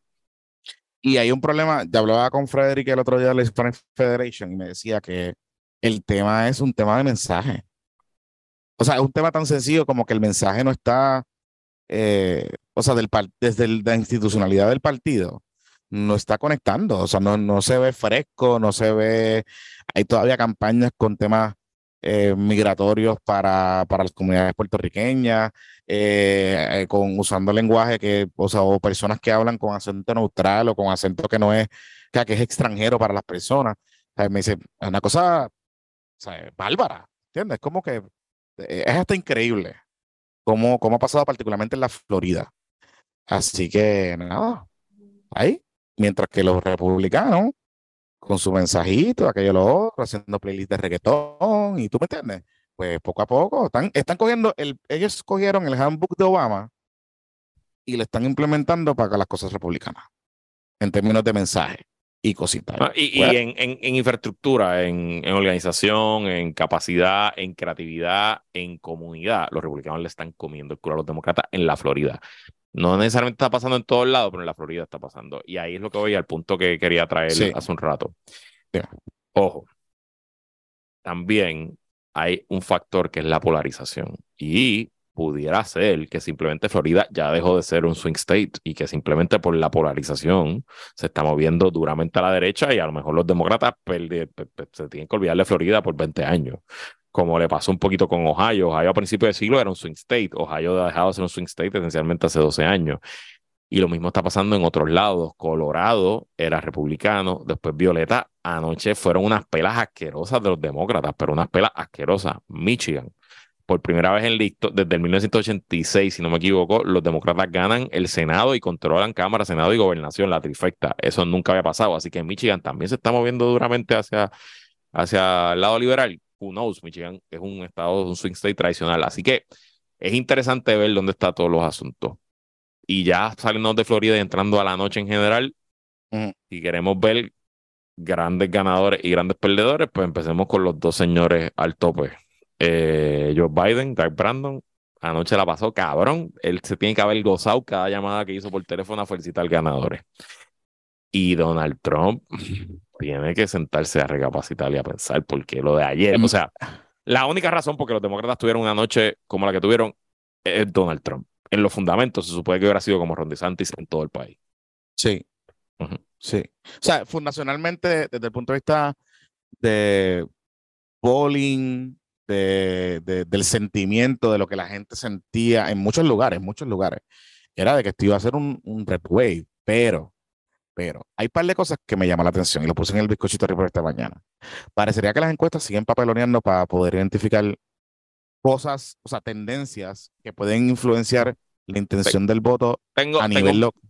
[SPEAKER 1] Y hay un problema, ya hablaba con Frederick el otro día de la Hispanic Federation y me decía que el tema es un tema de mensaje. O sea, es un tema tan sencillo como que el mensaje no está, eh, o sea, del, desde el, la institucionalidad del partido no está conectando, o sea, no, no se ve fresco, no se ve, hay todavía campañas con temas eh, migratorios para, para las comunidades puertorriqueñas, eh, con, usando lenguaje que, o sea, o personas que hablan con acento neutral o con acento que no es, que, que es extranjero para las personas. O sea, me dice, es una cosa, o sea, bárbara, ¿entiendes? Como que eh, es hasta increíble cómo, cómo ha pasado particularmente en la Florida. Así que nada, ahí mientras que los republicanos, con su mensajito, aquello lo otro, haciendo playlists de reggaetón, y tú me entiendes, pues poco a poco están, están cogiendo, el, ellos cogieron el handbook de Obama y lo están implementando para las cosas republicanas, en términos de mensaje y cositas.
[SPEAKER 2] Ah, y, y en, en, en, infraestructura, en, en, organización, en capacidad, en creatividad, en comunidad, los republicanos le están comiendo el culo a los demócratas en la Florida. No necesariamente está pasando en todos lados, pero en la Florida está pasando. Y ahí es lo que voy al punto que quería traer sí. hace un rato. Ojo, también hay un factor que es la polarización. Y pudiera ser que simplemente Florida ya dejó de ser un swing state y que simplemente por la polarización se está moviendo duramente a la derecha y a lo mejor los demócratas se tienen que olvidar de Florida por 20 años como le pasó un poquito con Ohio. Ohio a principios de siglo era un swing state. Ohio ha dejado de ser un swing state esencialmente hace 12 años. Y lo mismo está pasando en otros lados. Colorado era republicano, después Violeta. Anoche fueron unas pelas asquerosas de los demócratas, pero unas pelas asquerosas. Michigan. Por primera vez en listo, desde el 1986, si no me equivoco, los demócratas ganan el Senado y controlan Cámara, Senado y Gobernación, la trifecta. Eso nunca había pasado. Así que Michigan también se está moviendo duramente hacia, hacia el lado liberal who knows, Michigan es un estado, un swing state tradicional. Así que es interesante ver dónde están todos los asuntos. Y ya saliendo de Florida y entrando a la noche en general,
[SPEAKER 1] mm.
[SPEAKER 2] si queremos ver grandes ganadores y grandes perdedores, pues empecemos con los dos señores al tope. Eh, Joe Biden, Doug Brandon, anoche la pasó cabrón. Él se tiene que haber gozado cada llamada que hizo por teléfono a felicitar ganadores. Y Donald Trump tiene que sentarse a recapacitar y a pensar porque lo de ayer, o sea, la única razón por que los demócratas tuvieron una noche como la que tuvieron es Donald Trump. En los fundamentos se supone que hubiera sido como Ron DeSantis en todo el país.
[SPEAKER 1] Sí. Sí. O sea, fundacionalmente, desde el punto de vista de polling, de, del sentimiento, de lo que la gente sentía en muchos lugares, muchos lugares, era de que esto iba a ser un, un red wave, pero pero hay un par de cosas que me llaman la atención y lo puse en el bizcochito por esta mañana. Parecería que las encuestas siguen papeloneando para poder identificar cosas, o sea, tendencias que pueden influenciar la intención del voto
[SPEAKER 2] tengo,
[SPEAKER 1] a nivel
[SPEAKER 2] local.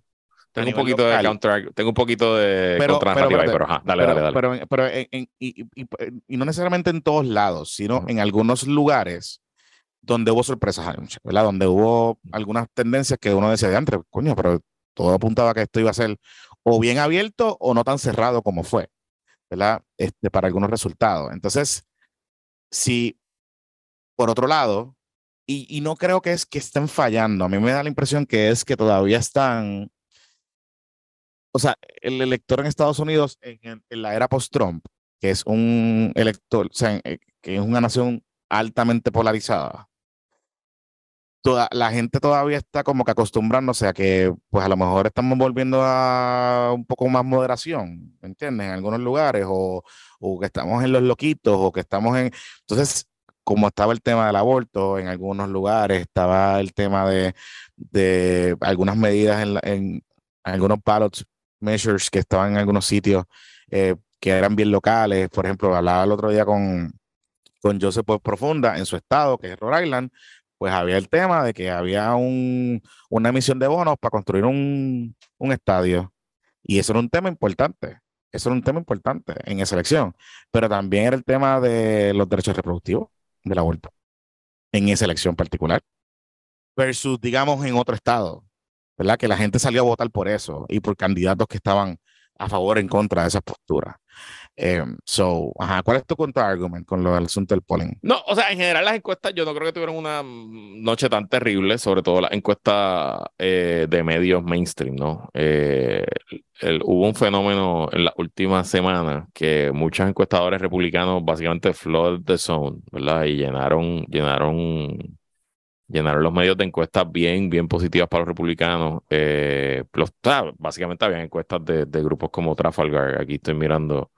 [SPEAKER 2] Tengo un poquito de counter, tengo un poquito de pero, pero, pero, ajá, dale, dale, dale.
[SPEAKER 1] Pero, pero en, y, y, y, no necesariamente en todos lados, sino en algunos lugares donde hubo sorpresas ¿verdad? Donde hubo algunas tendencias que uno decía de antes, coño, pero todo apuntaba que esto iba a ser o bien abierto o no tan cerrado como fue, ¿verdad? Este, para algunos resultados. Entonces, si por otro lado, y, y, no creo que es que estén fallando, a mí me da la impresión que es que todavía están, o sea, el elector en Estados Unidos en, la era post-Trump, que es un elector, o sea, eh, que es una nación altamente polarizada, toda, la gente todavía está como que acostumbrándose a que, pues a lo mejor estamos volviendo a un poco más moderación, ¿me entiendes? En algunos lugares, o, o que estamos en los loquitos, o que estamos en... Entonces, como estaba el tema del aborto en algunos lugares, estaba el tema de, de algunas medidas en, en, algunos ballot measures que estaban en algunos sitios eh, que eran bien locales. Por ejemplo, hablaba el otro día con, con Joseph Profunda en su estado, que es Rhode Island, pues había el tema de que había un, una emisión de bonos para construir un, un, estadio. Y eso era un tema importante. Eso era un tema importante en esa elección. Pero también era el tema de los derechos reproductivos de la vuelta. En esa elección particular. Versus, digamos, en otro estado. ¿Verdad? Que la gente salió a votar por eso y por candidatos que estaban a favor o en contra de esas posturas. Eh, so, ajá, ¿cuál es tu contraargument con lo del asunto del polling?
[SPEAKER 2] No, o sea, en general las encuestas yo no creo que tuvieron una noche tan terrible, sobre todo las encuestas eh, de medios mainstream, ¿no? Eh, hubo un fenómeno en las últimas semanas que muchos encuestadores republicanos básicamente flood the zone, ¿verdad? Y llenaron, llenaron llenaron los medios de encuestas bien, bien positivas para los republicanos. Eh, los, básicamente había encuestas de, de, grupos como Trafalgar, aquí estoy mirando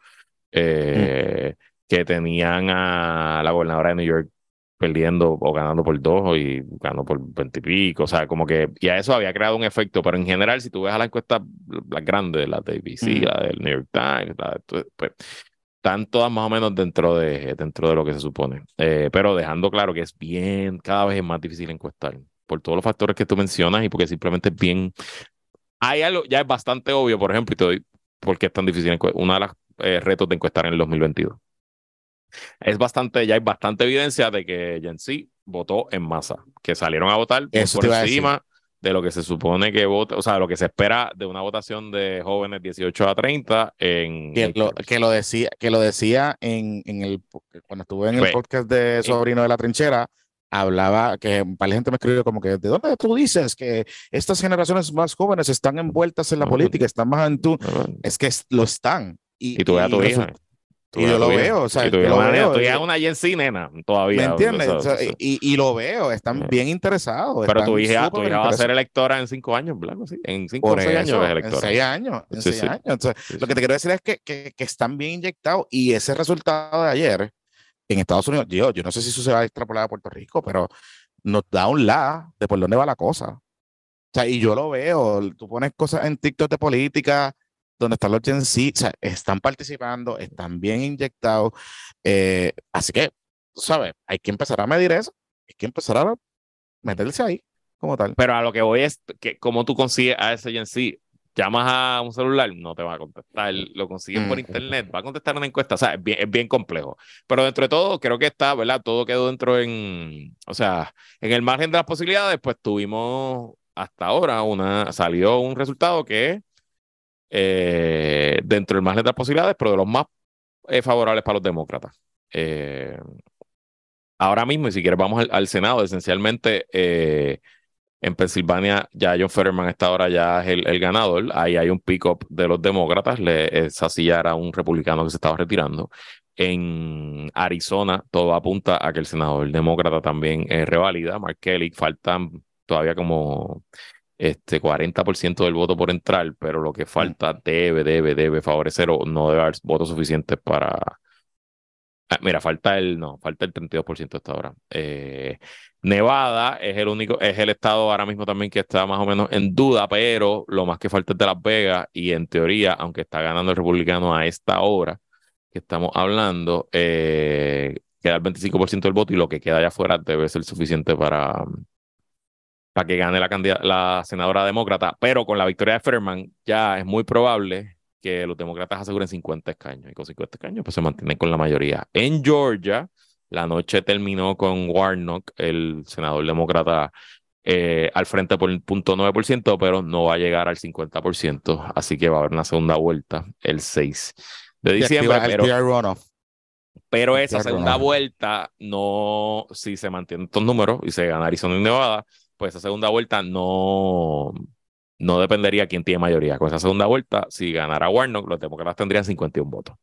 [SPEAKER 2] eh, que tenían a la gobernadora de New York perdiendo o ganando por dos y ganando por veintipico, o sea, como que, y a eso había creado un efecto, pero en general, si tú ves a las encuestas, las grandes, las de ABC, la del New York Times, pues, están todas más o menos dentro de, dentro de lo que se supone, eh, pero dejando claro que es bien, cada vez es más difícil encuestar, por todos los factores que tú mencionas y porque simplemente es bien, hay algo, ya es bastante obvio, por ejemplo, y te doy por qué es tan difícil, una de las eh, retos de encuestar en el 2022. Es bastante, ya hay bastante evidencia de que Gen Z votó en masa, que salieron a votar por, encima de lo que se supone que vota, o sea, lo que se espera de una votación de jóvenes 18 a 30 en...
[SPEAKER 1] Que, lo, que lo, decía, que lo decía en, en el, cuando estuve en el podcast de Sobrino de la Trinchera, hablaba que para gente me escribió como que de dónde tú dices que estas generaciones más jóvenes están envueltas en la política, están más en tu es que lo están.
[SPEAKER 2] Y, tú ves a tu hija.
[SPEAKER 1] Y yo lo veo, o sea, tú, lo veo.
[SPEAKER 2] Tú ya una Gen nena, todavía.
[SPEAKER 1] ¿Me entiendes? y, y, lo veo, están bien interesados.
[SPEAKER 2] Pero tu hija, tu hija va a ser electora en cinco años, ¿verdad? Sí, en cinco o seis años es electora.
[SPEAKER 1] En seis años, en seis años. Entonces, lo que te quiero decir es que, que, que, están bien inyectados y ese resultado de ayer en Estados Unidos, yo, yo no sé si eso se va a extrapolar a Puerto Rico, pero nos da un la de por dónde va la cosa. O sea, y yo lo veo, tú pones cosas en TikTok de política, donde están los Gen Z, o sea, están participando, están bien inyectados. Eh, así que, ¿sabes? Hay que empezar a medir eso, hay que empezar a meterse ahí como tal.
[SPEAKER 2] Pero a lo que voy es que cómo tú consigues a ese Gen Z, llamas a un celular, no te va a contestar, lo consigues por internet, va a contestar una encuesta, o sea, es bien, es bien, complejo. Pero dentro de todo, creo que está, ¿verdad? Todo quedó dentro en, o sea, en el margen de las posibilidades, pues tuvimos hasta ahora una, salió un resultado que eh, dentro de las posibilidades, pero de los más eh, favorables para los demócratas. ahora mismo, y si quieres, vamos al, Senado. Esencialmente, en Pensilvania, ya John Fetterman está ahora ya es el, ganador. Ahí hay un pick-up de los demócratas. Le, esa silla era un republicano que se estaba retirando. En Arizona, todo apunta a que el senador demócrata también revalida. Mark Kelly, faltan todavía como este 40% del voto por entrar, pero lo que falta debe, debe, debe favorecer o no debe haber votos suficientes para. Ah, mira, falta el, no, falta el 32% hasta ahora. Eh, Nevada es el único, es el estado ahora mismo también que está más o menos en duda, pero lo más que falta es de Las Vegas y en teoría, aunque está ganando el republicano a esta hora que estamos hablando, eh, queda el 25% del voto y lo que queda allá afuera debe ser suficiente para, para que gane la, la senadora demócrata, pero con la victoria de Fetterman ya es muy probable que los demócratas aseguren 50 escaños y con 50 escaños pues se mantienen con la mayoría. En Georgia, la noche terminó con Warnock, el senador demócrata, eh, al frente por el 0.9%, pero no va a llegar al 50%, así que va a haber una segunda vuelta el 6 de diciembre. Pero, pero esa segunda vuelta no, si se mantienen estos números y se gana Arizona y Nevada, pues esa segunda vuelta no, no dependería quién tiene mayoría. Con esa segunda vuelta, si ganara Warnock, los demócratas tendrían 51 votos.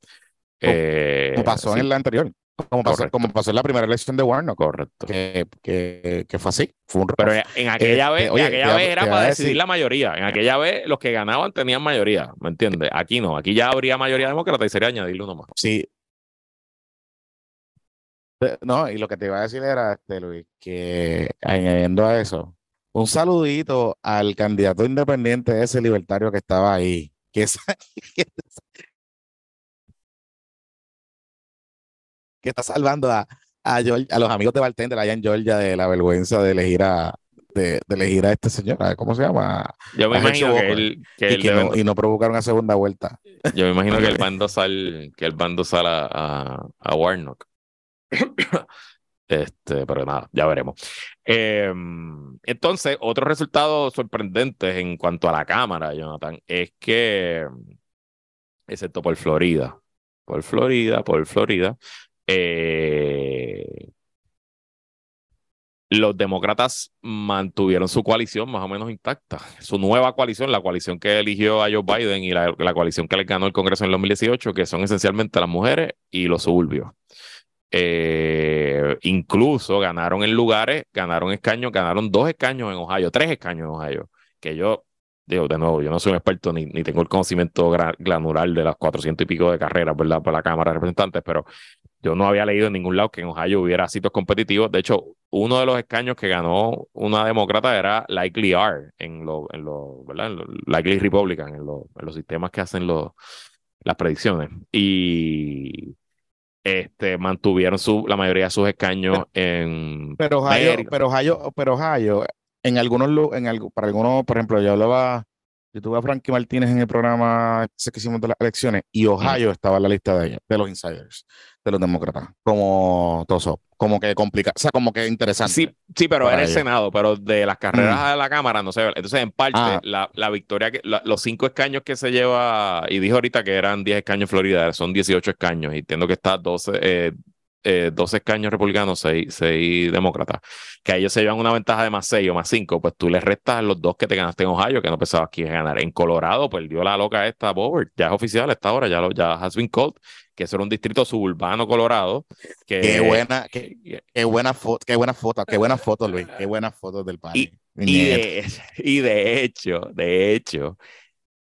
[SPEAKER 1] Eh, como pasó en la anterior. Como pasó, como pasó, en la primera elección de Warnock.
[SPEAKER 2] Correcto.
[SPEAKER 1] Que, que, que fue así. Fue un
[SPEAKER 2] Pero en aquella vez, en aquella vez era para decidir la mayoría. En aquella vez los que ganaban tenían mayoría. ¿Me entiendes? Aquí no. Aquí ya habría mayoría demócrata y sería añadirle uno más.
[SPEAKER 1] Sí, no, y lo que te iba a decir era, este, Luis, que añadiendo a eso, un saludito al candidato independiente ese libertario que estaba ahí, que, que está salvando a, a, a los amigos de Bartender allá en Georgia de la vergüenza de elegir a, de, elegir a este señor, ¿cómo se llama?
[SPEAKER 2] Yo me imagino que él, que
[SPEAKER 1] y, no, y, no, provocar una segunda vuelta.
[SPEAKER 2] Yo me imagino que el bando sal, que el bando sal a, a Warnock. Este, pero nada, ya veremos. Em, entonces, otros resultados sorprendentes en cuanto a la Cámara, Jonathan, es que, excepto por Florida, por Florida, por Florida, eh, los demócratas mantuvieron su coalición más o menos intacta. Su nueva coalición, la coalición que eligió a Joe Biden y la, la coalición que le ganó el Congreso en el 2018, que son esencialmente las mujeres y los suburbios. Eh, incluso ganaron en lugares, ganaron escaños, ganaron dos escaños en Ohio, tres escaños en Ohio, que yo, digo, de nuevo, yo no soy un experto ni, ni tengo el conocimiento granular de las cuatrocientos y pico de carreras, ¿verdad? Por la Cámara de Representantes, pero yo no había leído en ningún lado que en Ohio hubiera sitios competitivos. De hecho, uno de los escaños que ganó una demócrata era Likely R, en los, en lo, ¿verdad? Likely Republican, en, en los sistemas que hacen los, las predicciones. Y este, mantuvieron su, la mayoría de sus escaños en.
[SPEAKER 1] Pero Ohio, pero Ohio, pero Ohio, en algunos, en algo, para algunos, por ejemplo, yo hablaba, yo tuve a Frankie Martínez en el programa que hicimos de las elecciones y Ohio estaba en la lista de ellos, de los insiders, de los demócratas, como Toso como que complicado, o sea, como que interesante.
[SPEAKER 2] Sí, sí pero era el Senado, pero de las carreras mm. a la Cámara no sé. Entonces, en parte, ah. la, la, victoria, que, los cinco escaños que se lleva, y dijo ahorita que eran 10 escaños en Florida, son 18 escaños, y entiendo que está 12, eh, eh, escaños republicanos, 6, demócratas, que ellos se llevan una ventaja de más 6 o más 5, pues tú les restas los dos que te ganaste en Ohio, que no pensabas que ibas a ganar. En Colorado, pues dio la loca esta Bobert, ya es oficial esta hora, ya, lo, ya has been called que eso era un distrito suburbano colorado. Que,
[SPEAKER 1] qué buena, qué, qué buena foto, qué buena foto, qué buena foto, Luis, qué buenas fotos del país.
[SPEAKER 2] Y, y, de, hecho, de hecho,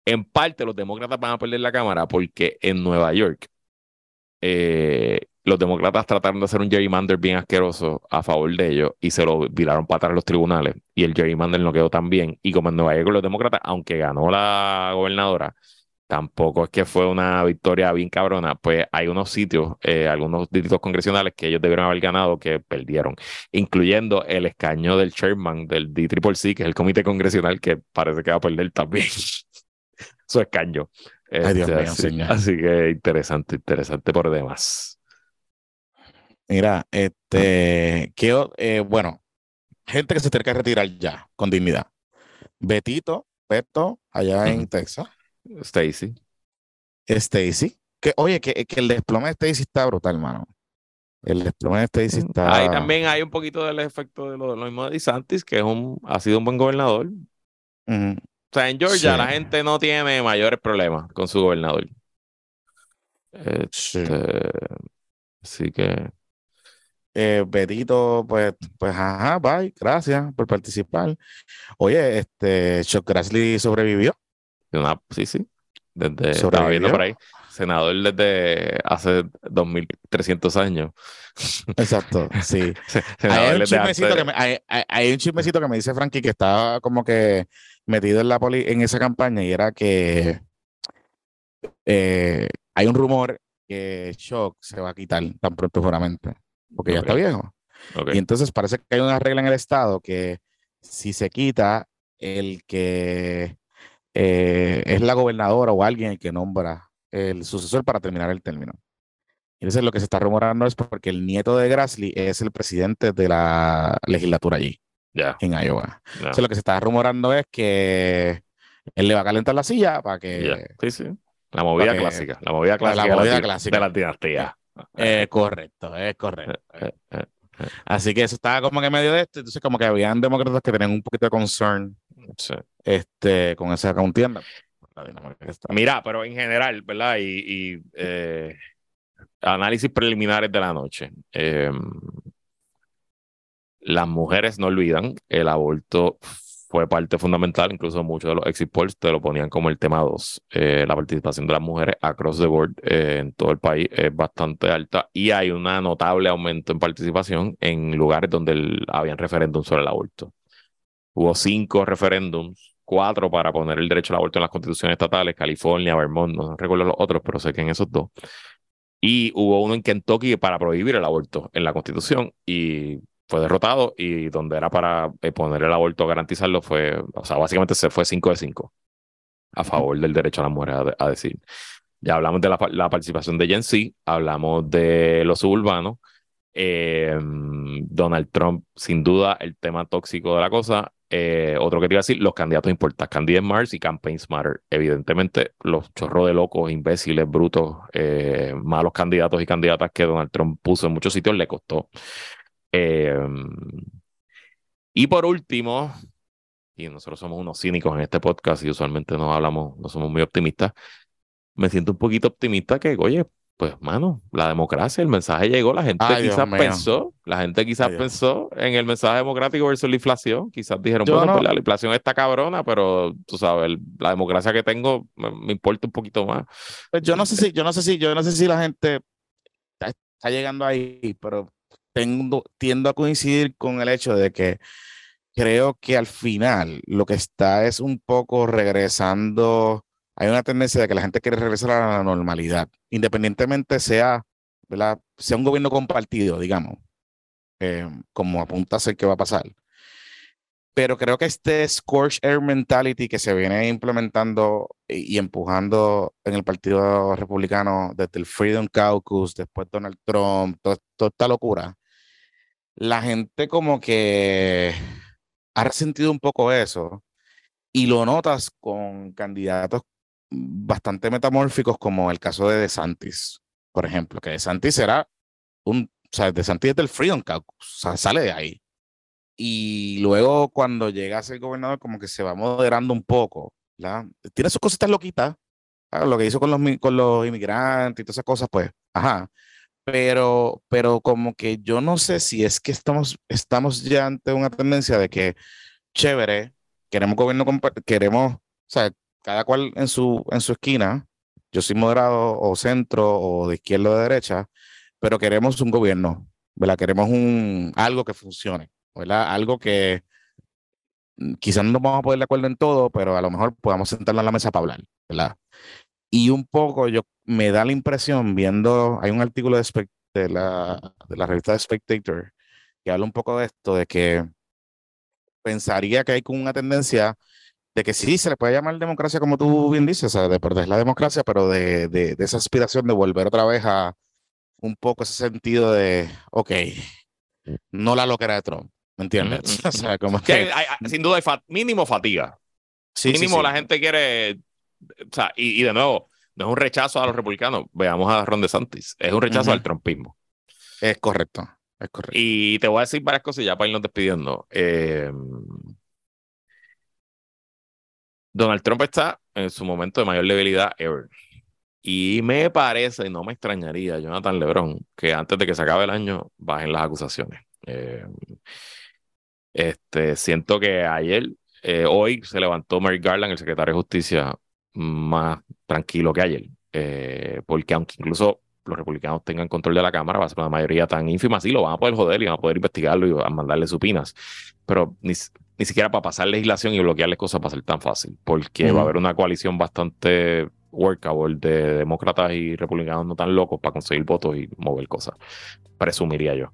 [SPEAKER 2] en parte los demócratas van a perder la Cámara porque en Nueva York eh, los demócratas trataron de hacer un gerrymander bien asqueroso a favor de ellos y se lo viraron para atrás los tribunales y el gerrymander no quedó tan bien. Y como en Nueva York los demócratas, aunque ganó la gobernadora, tampoco es que fue una victoria bien cabrona, pues hay unos sitios, eh, algunos distritos congresionales que ellos debieron haber ganado que perdieron, incluyendo el escaño del chairman del D-Triple-C, que es el comité congresional que parece que va a perder también su escaño. Este, así, que interesante, interesante por demás.
[SPEAKER 1] Mira, este, eh, bueno, gente que se tiene que retirar ya, con dignidad. Betito, Beto, allá en Texas
[SPEAKER 2] Stacy.
[SPEAKER 1] Stacy. Que, oye, que, que el desplome de Stacy está brutal, hermano. El desplome de Stacy está.
[SPEAKER 2] Ahí también hay un poquito del efecto de lo, de lo mismo de DeSantis, que es un, ha sido un buen gobernador. O sea, en Georgia
[SPEAKER 1] Sí.
[SPEAKER 2] la gente no tiene mayores problemas con su gobernador.
[SPEAKER 1] Sí.
[SPEAKER 2] Este, así que,
[SPEAKER 1] Eh, Betito, pues, pues, ajá, bye, gracias por participar. Oye, este, Chuck Grassley sobrevivió.
[SPEAKER 2] una, sí, sí. Desde, estaba viendo por ahí. Senador desde hace 2300 años.
[SPEAKER 1] Exacto, sí. Hay un, chismecito que me, hay, hay- hay un chismecito que me dice Frankie que estaba como que metido en la poli, en esa campaña y era que eh, hay un rumor que Shock se va a quitar tan pronto juramente, porque ya está viejo.
[SPEAKER 2] ok.
[SPEAKER 1] Y entonces parece que hay una regla en el estado que si se quita el que eh, es la gobernadora o alguien el que nombra el sucesor para terminar el término. Y Entonces lo que se está rumorando es porque el nieto de Grassley es el presidente de la legislatura allí,
[SPEAKER 2] Ya,
[SPEAKER 1] en Iowa. Entonces lo que se está rumorando es que él le va a calentar la silla para que...
[SPEAKER 2] Sí, sí. La movida
[SPEAKER 1] que-
[SPEAKER 2] clásica. La movida
[SPEAKER 1] la
[SPEAKER 2] clásica, de, la, di-
[SPEAKER 1] clásica.
[SPEAKER 2] de las dinastías.
[SPEAKER 1] Eh, correcto, es correcto.
[SPEAKER 2] Eh, eh,
[SPEAKER 1] Así que eso estaba como que medio de esto. Entonces como que habían demócratas que tenían un poquito de concern
[SPEAKER 2] sí.
[SPEAKER 1] este, con esa contienda.
[SPEAKER 2] Mira, pero en general, ¿verdad? Y, y, eh, análisis preliminares de la noche. Eh, las mujeres no olvidan, el aborto fue parte fundamental, incluso muchos de los exit polls te lo ponían como el tema 2. la participación de las mujeres across the board eh, en todo el país es bastante alta y hay un notable aumento en participación en lugares donde el- habían referéndums sobre el aborto. Hubo cinco referéndums, cuatro para poner el derecho al aborto en las constituciones estatales, California, Vermont, no recuerdo los otros, pero sé que en esos dos. Y hubo uno en Kentucky para prohibir el aborto en la constitución y fue derrotado y donde era para eh, poner el aborto, garantizarlo, fue, o sea, básicamente se fue 5 de 5 a favor del derecho a las mujeres a, de- a decir. Ya hablamos de la, pa- la participación de Gen Z, hablamos de los suburbanos, eh, Donald Trump, sin duda, el tema tóxico de la cosa. Eh, otro que te iba a decir, los candidatos importan, Candidate Mars y Campaigns Matter. Evidentemente, los chorros de locos, imbéciles, brutos, eh, malos candidatos y candidatas que Donald Trump puso en muchos sitios le costó. Eh, y por último, y nosotros somos unos cínicos en este podcast y usualmente no hablamos, no somos muy optimistas, me siento un poquito optimista que, oye, pues, mano, la democracia, el mensaje llegó, la gente
[SPEAKER 1] Ay,
[SPEAKER 2] quizás pensó, la gente quizás
[SPEAKER 1] Ay,
[SPEAKER 2] pensó en el mensaje democrático versus la inflación, quizás dijeron, bueno,
[SPEAKER 1] no-
[SPEAKER 2] pues la inflación está cabrona, pero tú sabes, el- la democracia que tengo me, me importa un poquito más.
[SPEAKER 1] Pues yo no sé si, yo no sé si, yo no sé si la gente está, está llegando ahí, pero tengo, tiendo a coincidir con el hecho de que creo que al final lo que está es un poco regresando. Hay una tendencia de que la gente quiere regresar a la normalidad, independientemente sea, sea un gobierno compartido, digamos, eh, como apunta a ser que va a pasar. Pero creo que este scorched air mentality que se viene implementando y, empujando en el Partido Republicano desde el Freedom Caucus, después Donald Trump, to- toda esta locura, la gente como que ha resentido un poco eso y lo notas con candidatos bastante metamórficos como el caso de DeSantis, por ejemplo, que DeSantis era un, o sea, DeSantis es del Freedom Caucus, o sale de ahí. Y luego cuando llega a ser gobernador como que se va moderando un poco, ¿verdad? Tiene sus cositas loquitas, ah, lo que hizo con los, con los inmigrantes y todas esas cosas, pues, ajá. Pero, pero como que yo no sé si es que estamos, estamos ya ante una tendencia de que, chévere, queremos gobierno, queremos, o sea, cada cual en su, en su esquina, yo soy moderado o centro o de izquierda o de derecha, pero queremos un gobierno, ¿verdad? Queremos un, algo que funcione, ¿verdad? Algo que mm, quizás no vamos a poner de acuerdo en todo, pero a lo mejor podamos sentarnos a la mesa para hablar, ¿verdad? Y un poco yo me da la impresión viendo, hay un artículo de, de la, de la revista Spectator que habla un poco de esto, de que pensaría que hay una tendencia de que sí, se le puede llamar democracia como tú bien dices, o sea, de perder la democracia, pero de, de, de esa aspiración de volver otra vez a un poco ese sentido de, ok, no la loquera de Trump, ¿me entiendes? O sea, como
[SPEAKER 2] Que
[SPEAKER 1] que...
[SPEAKER 2] hay- hay- sin duda hay mínimo fatiga.
[SPEAKER 1] sí,
[SPEAKER 2] mínimo
[SPEAKER 1] sí.
[SPEAKER 2] la gente quiere o sea, y, de nuevo, no es un rechazo a los republicanos, veamos a Ron DeSantis, es un rechazo al trumpismo.
[SPEAKER 1] Es correcto, es correcto.
[SPEAKER 2] Y te voy a decir varias cosas ya para irnos despidiendo. Eh, Donald Trump está en su momento de mayor debilidad ever. Y me parece, y no me extrañaría, Jonathan Lebron, que antes de que se acabe el año bajen las acusaciones. Eh, este, siento que ayer, eh, hoy se levantó Mary Garland, el secretario de Justicia, más tranquilo que ayer. Eh, porque aunque incluso los republicanos tengan control de la Cámara, va a ser una mayoría tan ínfima, sí, lo van a poder joder y van a poder investigarlo y van a mandarle supinas. Pero ni, ni siquiera para pasar legislación y bloquearles cosas va a ser tan fácil, porque va a haber una coalición bastante workable de demócratas y republicanos no tan locos para conseguir votos y mover cosas, presumiría yo.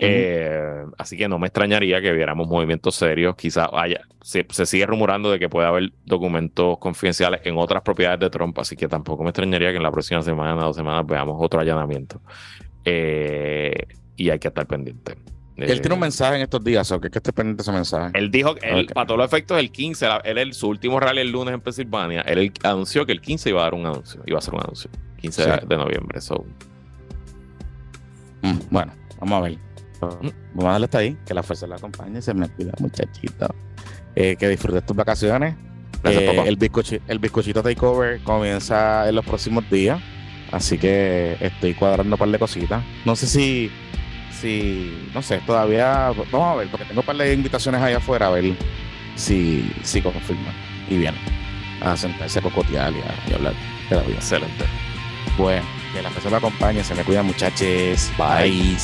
[SPEAKER 2] Eh, así que no me extrañaría que viéramos movimientos serios. Quizás haya, se, sigue rumorando de que puede haber documentos confidenciales en otras propiedades de Trump, así que tampoco me extrañaría que en la próxima semana, dos semanas, veamos otro allanamiento. Eh, y hay que estar pendiente.
[SPEAKER 1] Él tiene un mensaje en estos días, o que, que esté pendiente ese mensaje.
[SPEAKER 2] Él dijo, que para todos los efectos, el 15, él, su último rally el lunes en Pensilvania, él, anunció que el 15 iba a dar un anuncio, iba a hacer un anuncio. 15 de, noviembre. So.
[SPEAKER 1] Mm, bueno, vamos a ver. Vamos a darle hasta ahí, que la fuerza la acompañe, se me cuida, muchachito. Eh, que disfrutes tus vacaciones. Eh, el, bizcochito, el bizcochito takeover comienza en los próximos días. Así que estoy cuadrando un par de cositas. No sé si si, no sé, todavía, vamos a ver, porque tengo un par de invitaciones allá afuera a ver si, si confirman. Y bien, a sentarse a cocotear y, a, hablar de la vida.
[SPEAKER 2] Excelente.
[SPEAKER 1] Bueno, que la persona acompañe, se me cuidan muchachos. Bye.